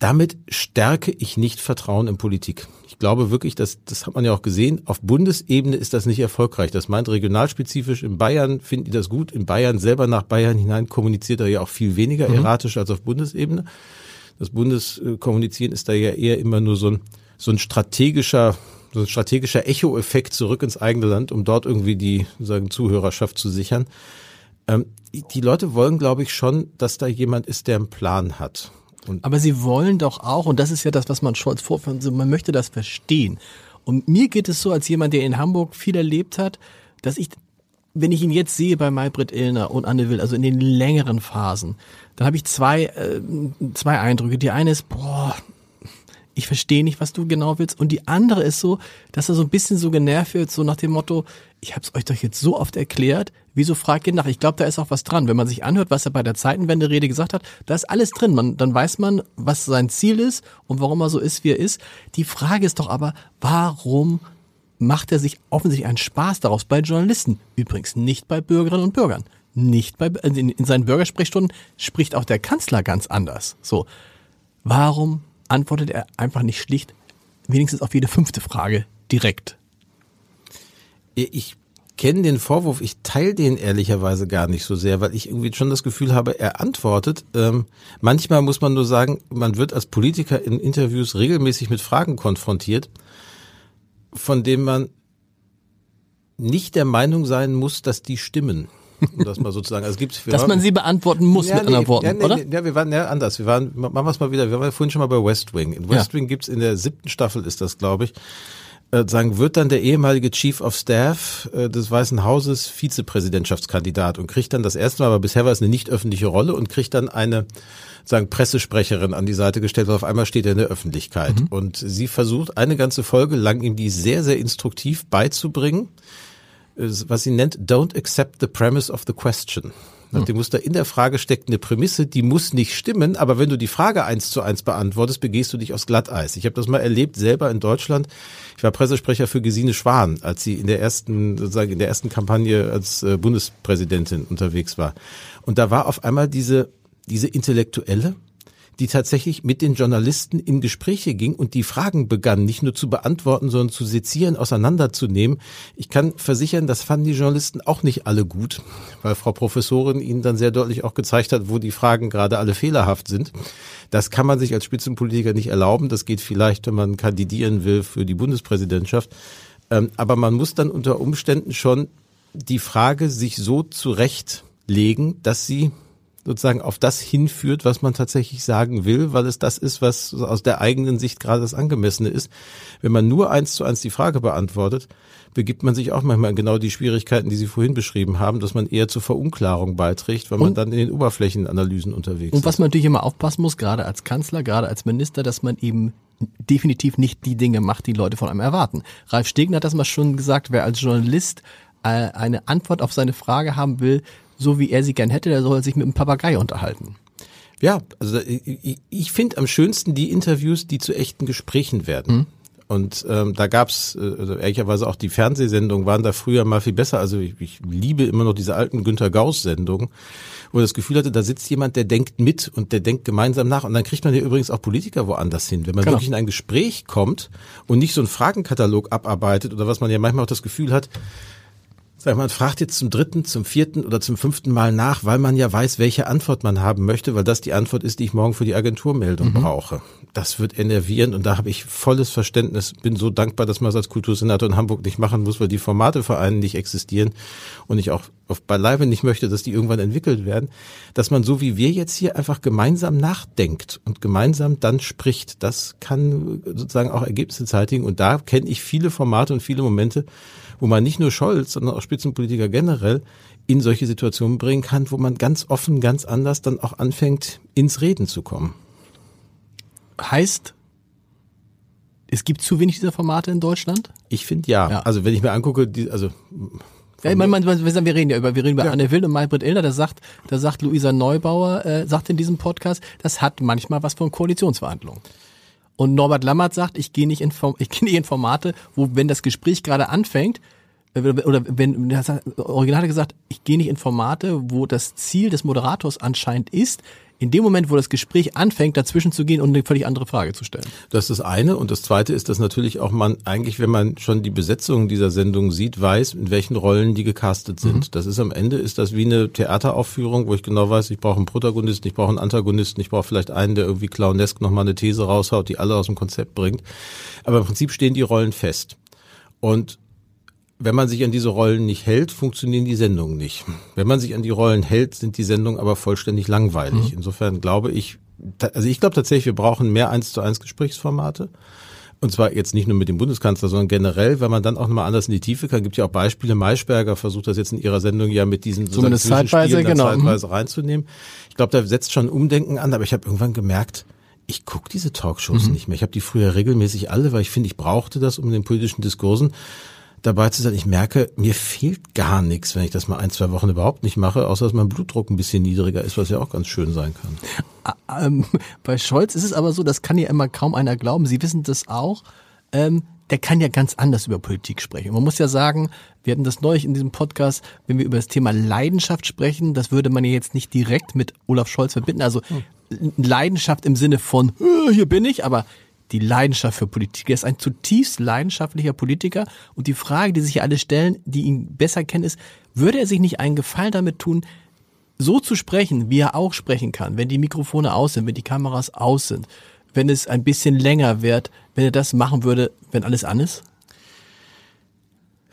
damit stärke ich nicht Vertrauen in Politik. Ich glaube wirklich, dass das hat man ja auch gesehen. Auf Bundesebene ist das nicht erfolgreich. Das meint regionalspezifisch. In Bayern finden die das gut. In Bayern selber nach Bayern hinein kommuniziert er ja auch viel weniger mhm. erratisch als auf Bundesebene. Das Bundeskommunizieren ist da ja eher immer nur so ein, so ein strategischer, so ein strategischer Echo-Effekt zurück ins eigene Land, um dort irgendwie die sagen, Zuhörerschaft zu sichern. Ähm, die Leute wollen, glaube ich, schon, dass da jemand ist, der einen Plan hat. Und Aber sie wollen doch auch, und das ist ja das, was man Scholz vorführt, man möchte das verstehen. Und mir geht es so, als jemand, der in Hamburg viel erlebt hat, dass ich, wenn ich ihn jetzt sehe bei Maybrit Illner und Anne Will, also in den längeren Phasen, dann habe ich zwei, äh, zwei Eindrücke. Die eine ist, boah, ich verstehe nicht, was du genau willst. Und die andere ist so, dass er so ein bisschen so genervt wird, so nach dem Motto, ich habe es euch doch jetzt so oft erklärt, wieso fragt ihr nach? Ich glaube, da ist auch was dran. Wenn man sich anhört, was er bei der Zeitenwende-Rede gesagt hat, da ist alles drin. Man, dann weiß man, was sein Ziel ist und warum er so ist, wie er ist. Die Frage ist doch aber, warum macht er sich offensichtlich einen Spaß daraus bei Journalisten? Übrigens nicht bei Bürgerinnen und Bürgern. Nicht bei, in, in seinen Bürgersprechstunden spricht auch der Kanzler ganz anders. So. Warum antwortet er einfach nicht schlicht, wenigstens auf jede fünfte Frage direkt? Ich kenne den Vorwurf, ich teile den ehrlicherweise gar nicht so sehr, weil ich irgendwie schon das Gefühl habe, er antwortet. Ähm, manchmal muss man nur sagen, man wird als Politiker in Interviews regelmäßig mit Fragen konfrontiert, von denen man nicht der Meinung sein muss, dass die stimmen. Um das mal sozusagen. Also gibt's, Dass man sie beantworten muss ja, mit nee, anderen Worten, ja, nee, oder? Ja, wir waren ja anders. Wir waren, machen wir es mal wieder. Wir waren vorhin schon mal bei West Wing. In West ja. Wing gibt's in der siebten Staffel ist das, glaube ich, äh, sagen, wird dann der ehemalige Chief of Staff äh, des Weißen Hauses Vizepräsidentschaftskandidat und kriegt dann das erste Mal, aber bisher war es eine nicht öffentliche Rolle und kriegt dann eine sagen Pressesprecherin an die Seite gestellt, weil auf einmal steht er in der Öffentlichkeit mhm. und sie versucht eine ganze Folge lang ihm die sehr sehr instruktiv beizubringen, was sie nennt Don't accept the premise of the question. Nach dem Muster in der Frage steckt eine Prämisse, die muss nicht stimmen, aber wenn du die Frage eins zu eins beantwortest, begehst du dich aufs Glatteis. Ich habe das mal erlebt selber in Deutschland. Ich war Pressesprecher für Gesine Schwan, als sie in der ersten, sozusagen in der ersten Kampagne als äh, Bundespräsidentin unterwegs war. Und da war auf einmal diese, diese Intellektuelle, die tatsächlich mit den Journalisten in Gespräche ging und die Fragen begann, nicht nur zu beantworten, sondern zu sezieren, auseinanderzunehmen. Ich kann versichern, das fanden die Journalisten auch nicht alle gut, weil Frau Professorin ihnen dann sehr deutlich auch gezeigt hat, wo die Fragen gerade alle fehlerhaft sind. Das kann man sich als Spitzenpolitiker nicht erlauben. Das geht vielleicht, wenn man kandidieren will für die Bundespräsidentschaft. Ähm, aber man muss dann unter Umständen schon die Frage sich so zurechtlegen, dass sie sozusagen auf das hinführt, was man tatsächlich sagen will, weil es das ist, was aus der eigenen Sicht gerade das Angemessene ist. Wenn man nur eins zu eins die Frage beantwortet, begibt man sich auch manchmal in genau die Schwierigkeiten, die Sie vorhin beschrieben haben, dass man eher zur Verunklarung beiträgt, weil man und, dann in den Oberflächenanalysen unterwegs ist. Und was man natürlich immer aufpassen muss, gerade als Kanzler, gerade als Minister, dass man eben definitiv nicht die Dinge macht, die Leute von einem erwarten. Ralf Stegner hat das mal schon gesagt, wer als Journalist äh, eine Antwort auf seine Frage haben will, so wie er sie gern hätte, der soll sich mit einem Papagei unterhalten. Ja, also ich, ich finde am schönsten die Interviews, die zu echten Gesprächen werden. Mhm. Und ähm, da gab's äh, also ehrlicherweise auch die Fernsehsendungen waren da früher mal viel besser. Also ich, ich liebe immer noch diese alten Günter Gauss-Sendungen, wo das Gefühl hatte, da sitzt jemand, der denkt mit und der denkt gemeinsam nach. Und dann kriegt man ja übrigens auch Politiker woanders hin. Wenn man genau. wirklich in ein Gespräch kommt und nicht so einen Fragenkatalog abarbeitet oder was man ja manchmal auch das Gefühl hat, Sag, man fragt jetzt zum dritten, zum vierten oder zum fünften Mal nach, weil man ja weiß, welche Antwort man haben möchte, weil das die Antwort ist, die ich morgen für die Agenturmeldung mhm. brauche. Das wird enervierend und da habe ich volles Verständnis. Bin so dankbar, dass man es als Kultursenator in Hamburg nicht machen muss, weil die Formatevereine nicht existieren und ich auch auf beileibe nicht möchte, dass die irgendwann entwickelt werden, dass man so wie wir jetzt hier einfach gemeinsam nachdenkt und gemeinsam dann spricht. Das kann sozusagen auch Ergebnisse zeitigen und da kenne ich viele Formate und viele Momente, wo man nicht nur Scholz, sondern auch Spitzenpolitiker generell in solche Situationen bringen kann, wo man ganz offen, ganz anders dann auch anfängt, ins Reden zu kommen. Heißt, es gibt zu wenig dieser Formate in Deutschland? Ich finde ja. ja. Also wenn ich mir angucke, die, also ja, ich meine, man, man, wir reden ja über, wir reden über ja. Anne Will und Maybrit Illner, da sagt, da sagt Luisa Neubauer, äh, sagt in diesem Podcast, das hat manchmal was von Koalitionsverhandlungen. Und Norbert Lammert sagt, ich gehe nicht gehe nicht in Formate, wo, wenn das Gespräch gerade anfängt, äh, oder wenn, das Original hat gesagt, ich gehe nicht in Formate, wo das Ziel des Moderators anscheinend ist, in dem Moment, wo das Gespräch anfängt, dazwischen zu gehen und eine völlig andere Frage zu stellen. Das ist das eine. Und das zweite ist, dass natürlich auch man eigentlich, wenn man schon die Besetzung dieser Sendung sieht, weiß, in welchen Rollen die gecastet sind. Mhm. Das ist am Ende, ist das wie eine Theateraufführung, wo ich genau weiß, ich brauche einen Protagonisten, ich brauche einen Antagonisten, ich brauche vielleicht einen, der irgendwie clownesk nochmal eine These raushaut, die alle aus dem Konzept bringt. Aber im Prinzip stehen die Rollen fest. Und wenn man sich an diese Rollen nicht hält, funktionieren die Sendungen nicht. Wenn man sich an die Rollen hält, sind die Sendungen aber vollständig langweilig. Mhm. Insofern glaube ich, also ich glaube tatsächlich, wir brauchen mehr eins zu eins Gesprächsformate. Und zwar jetzt nicht nur mit dem Bundeskanzler, sondern generell, weil man dann auch nochmal anders in die Tiefe kann. Gibt ja auch Beispiele. Maischberger versucht das jetzt in ihrer Sendung ja mit diesen Zumindest zeitweise, genau. zeitweise reinzunehmen. Ich glaube, da setzt schon Umdenken an, aber ich habe irgendwann gemerkt, ich gucke diese Talkshows mhm. nicht mehr. Ich habe die früher regelmäßig alle, weil ich finde, ich brauchte das um den politischen Diskursen dabei zu sein. Ich merke, mir fehlt gar nichts, wenn ich das mal ein, zwei Wochen überhaupt nicht mache, außer dass mein Blutdruck ein bisschen niedriger ist, was ja auch ganz schön sein kann. Ähm, bei Scholz ist es aber so, das kann ja immer kaum einer glauben. Sie wissen das auch. Ähm, der kann ja ganz anders über Politik sprechen. Man muss ja sagen, wir hatten das neulich in diesem Podcast, wenn wir über das Thema Leidenschaft sprechen, das würde man ja jetzt nicht direkt mit Olaf Scholz verbinden. Also hm. Leidenschaft im Sinne von, äh, hier bin ich, aber die Leidenschaft für Politik. Er ist ein zutiefst leidenschaftlicher Politiker und die Frage, die sich hier alle stellen, die ihn besser kennen, ist, würde er sich nicht einen Gefallen damit tun, so zu sprechen, wie er auch sprechen kann, wenn die Mikrofone aus sind, wenn die Kameras aus sind, wenn es ein bisschen länger wird, wenn er das machen würde, wenn alles an ist?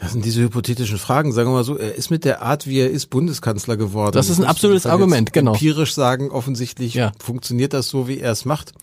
Das sind diese hypothetischen Fragen. Sagen wir mal so, er ist mit der Art, wie er ist, Bundeskanzler geworden. Das ist ein absolutes Argument, genau. Empirisch sagen, offensichtlich ja. funktioniert das so, wie er es macht.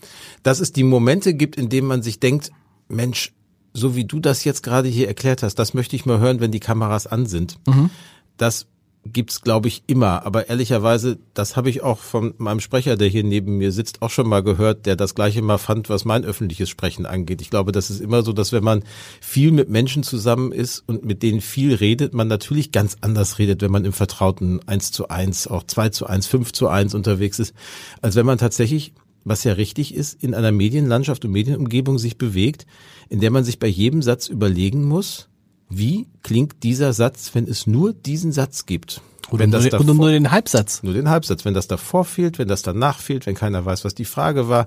Dass es die Momente gibt, in denen man sich denkt, Mensch, so wie du das jetzt gerade hier erklärt hast, das möchte ich mal hören, wenn die Kameras an sind. Mhm. Das gibt's glaube ich immer, aber ehrlicherweise, das habe ich auch von meinem Sprecher, der hier neben mir sitzt, auch schon mal gehört, der das gleiche mal fand, was mein öffentliches Sprechen angeht. Ich glaube, das ist immer so, dass wenn man viel mit Menschen zusammen ist und mit denen viel redet, man natürlich ganz anders redet, wenn man im Vertrauten eins zu eins, auch zwei zu eins, fünf zu eins unterwegs ist, als wenn man tatsächlich was ja richtig ist, in einer Medienlandschaft und Medienumgebung sich bewegt, in der man sich bei jedem Satz überlegen muss, wie klingt dieser Satz, wenn es nur diesen Satz gibt? Oder, wenn das nur, davor, nur den Halbsatz. Nur den Halbsatz. Wenn das davor fehlt, wenn das danach fehlt, wenn keiner weiß, was die Frage war.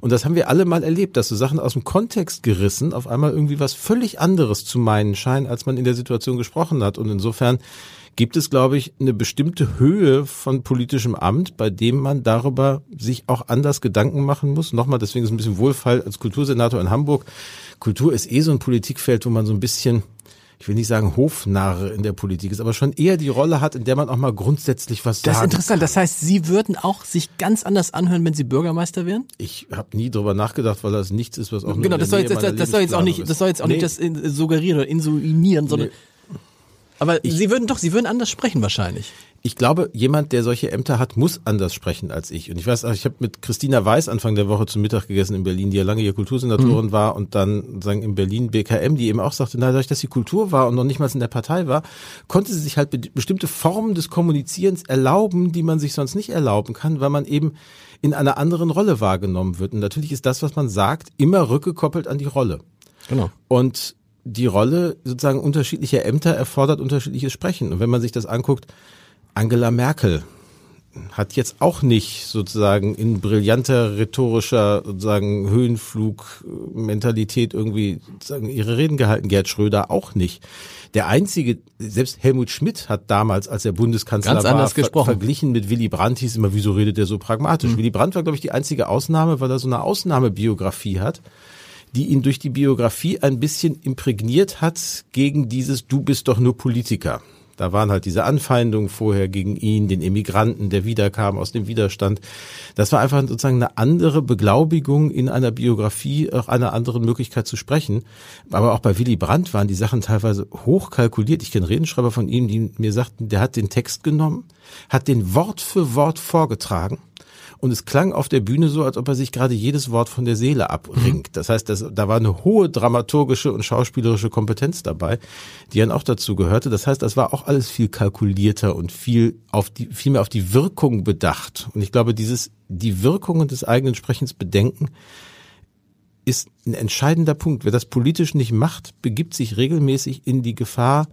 Und das haben wir alle mal erlebt, dass so Sachen aus dem Kontext gerissen auf einmal irgendwie was völlig anderes zu meinen scheinen, als man in der Situation gesprochen hat. Und insofern gibt es, glaube ich, eine bestimmte Höhe von politischem Amt, bei dem man darüber sich auch anders Gedanken machen muss. Nochmal, deswegen ist es ein bisschen Wohlfall als Kultursenator in Hamburg. Kultur ist eh so ein Politikfeld, wo man so ein bisschen ich will nicht sagen Hofnarr in der Politik ist, aber schon eher die Rolle hat, in der man auch mal grundsätzlich was sagt. Das ist interessant. Das heißt, Sie würden auch sich ganz anders anhören, wenn Sie Bürgermeister wären? Ich habe nie drüber nachgedacht, weil das nichts ist, was auch genau. Das soll, jetzt, das, das soll jetzt auch nicht, das soll jetzt auch nee. nicht das suggerieren oder insuinieren, sondern nee. Aber ich, Sie würden doch, Sie würden anders sprechen wahrscheinlich. Ich glaube, jemand, der solche Ämter hat, muss anders sprechen als ich. Und ich weiß, ich habe mit Christina Weiß Anfang der Woche zum Mittag gegessen in Berlin, die ja lange hier Kultursenatorin mhm. war und dann sagen in Berlin BKM, die eben auch sagte, na, dadurch, dass sie Kultur war und noch nicht mal in der Partei war, konnte sie sich halt bestimmte Formen des Kommunizierens erlauben, die man sich sonst nicht erlauben kann, weil man eben in einer anderen Rolle wahrgenommen wird. Und natürlich ist das, was man sagt, immer rückgekoppelt an die Rolle. Genau. Und die Rolle sozusagen unterschiedlicher Ämter erfordert unterschiedliches Sprechen. Und wenn man sich das anguckt, Angela Merkel hat jetzt auch nicht sozusagen in brillanter rhetorischer sozusagen Höhenflug-Mentalität irgendwie sozusagen ihre Reden gehalten. Gerd Schröder auch nicht. Der einzige, selbst Helmut Schmidt hat damals, als er Bundeskanzler Ganz war, ver verglichen mit Willy Brandt, hieß immer, wieso redet er so pragmatisch? Mhm. Willy Brandt war, glaube ich, die einzige Ausnahme, weil er so eine Ausnahmebiografie hat die ihn durch die Biografie ein bisschen imprägniert hat gegen dieses Du bist doch nur Politiker. Da waren halt diese Anfeindungen vorher gegen ihn, den Emigranten, der wiederkam aus dem Widerstand. Das war einfach sozusagen eine andere Beglaubigung in einer Biografie, auch einer anderen Möglichkeit zu sprechen. Aber auch bei Willy Brandt waren die Sachen teilweise hoch kalkuliert. Ich kenne Redenschreiber von ihm, die mir sagten, der hat den Text genommen, hat den Wort für Wort vorgetragen und es klang auf der Bühne so, als ob er sich gerade jedes Wort von der Seele abringt. Das heißt, das, da war eine hohe dramaturgische und schauspielerische Kompetenz dabei, die dann auch dazu gehörte. Das heißt, das war auch alles viel kalkulierter und viel auf die, viel mehr auf die Wirkung bedacht. Und ich glaube, dieses, die Wirkungen des eigenen Sprechens bedenken, ist ein entscheidender Punkt. Wer das politisch nicht macht, begibt sich regelmäßig in die Gefahr,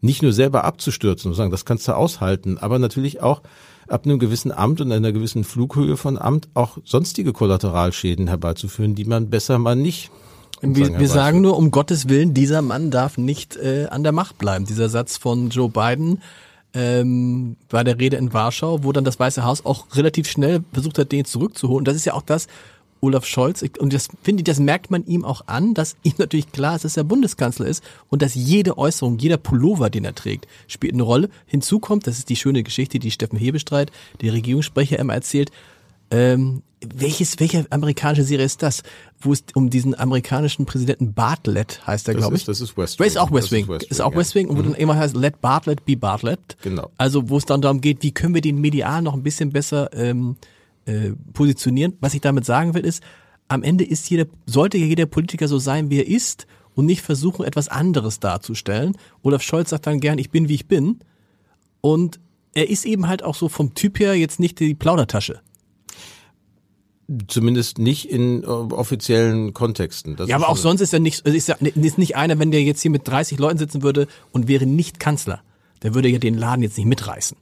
nicht nur selber abzustürzen und sagen, das kannst du aushalten, aber natürlich auch ab einem gewissen Amt und einer gewissen Flughöhe von Amt auch sonstige Kollateralschäden herbeizuführen, die man besser mal nicht wir, wir sagen nur, um Gottes Willen, dieser Mann darf nicht äh, an der Macht bleiben. Dieser Satz von Joe Biden ähm, bei der Rede in Warschau, wo dann das Weiße Haus auch relativ schnell versucht hat, den zurückzuholen. Das ist ja auch das, Olaf Scholz, und das finde ich, das merkt man ihm auch an, dass ihm natürlich klar ist, dass er Bundeskanzler ist und dass jede Äußerung, jeder Pullover, den er trägt, spielt eine Rolle. Hinzu kommt, das ist die schöne Geschichte, die Steffen Hebestreit, der Regierungssprecher, immer erzählt, ähm, welches, welche amerikanische Serie ist das, wo es um diesen amerikanischen Präsidenten Bartlett heißt er, glaube ich. Das ist West Wing. Ist auch West Wing. Ist, West Wing, ist auch West Wing und wo mhm. dann immer heißt, let Bartlett be Bartlett. Genau. Also wo es dann darum geht, wie können wir den medial noch ein bisschen besser ähm, äh, positionieren. Was ich damit sagen will, ist, am Ende ist jeder, sollte jeder Politiker so sein, wie er ist und nicht versuchen, etwas anderes darzustellen. Olaf Scholz sagt dann gern, ich bin, wie ich bin. Und er ist eben halt auch so vom Typ her jetzt nicht die Plaudertasche. Zumindest nicht in äh, offiziellen Kontexten. Das ja, aber auch sonst ist er nicht, ist, er, ist nicht einer, wenn der jetzt hier mit 30 Leuten sitzen würde und wäre nicht Kanzler. Der würde ja den Laden jetzt nicht mitreißen.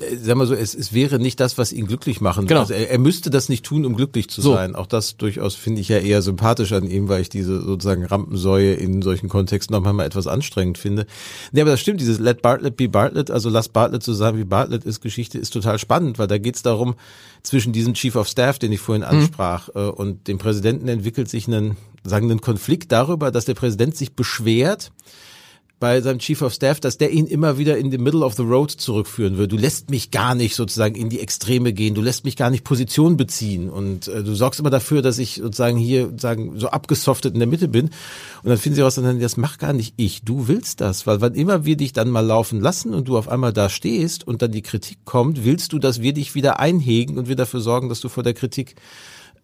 Äh, sag mal so, es, es wäre nicht das, was ihn glücklich machen genau. Also er, er müsste das nicht tun, um glücklich zu so. sein. Auch das durchaus finde ich ja eher sympathisch an ihm, weil ich diese sozusagen Rampensäue in solchen Kontexten auch manchmal etwas anstrengend finde. Nee, aber das stimmt, dieses Let Bartlett be Bartlett, also lass Bartlett so sein, wie Bartlett ist, Geschichte ist total spannend, weil da geht es darum, zwischen diesem Chief of Staff, den ich vorhin mhm. ansprach, mhm. und dem Präsidenten entwickelt sich einen, sagen, einen Konflikt darüber, dass der Präsident sich beschwert, bei seinem Chief of Staff, dass der ihn immer wieder in the middle of the road zurückführen würde. Du lässt mich gar nicht sozusagen in die Extreme gehen, du lässt mich gar nicht Position beziehen und äh, du sorgst immer dafür, dass ich sozusagen hier sagen so abgesoftet in der Mitte bin. Und dann finden sie raus, dann das macht gar nicht ich, du willst das, weil wann immer wir dich dann mal laufen lassen und du auf einmal da stehst und dann die Kritik kommt, willst du, dass wir dich wieder einhegen und wir dafür sorgen, dass du vor der Kritik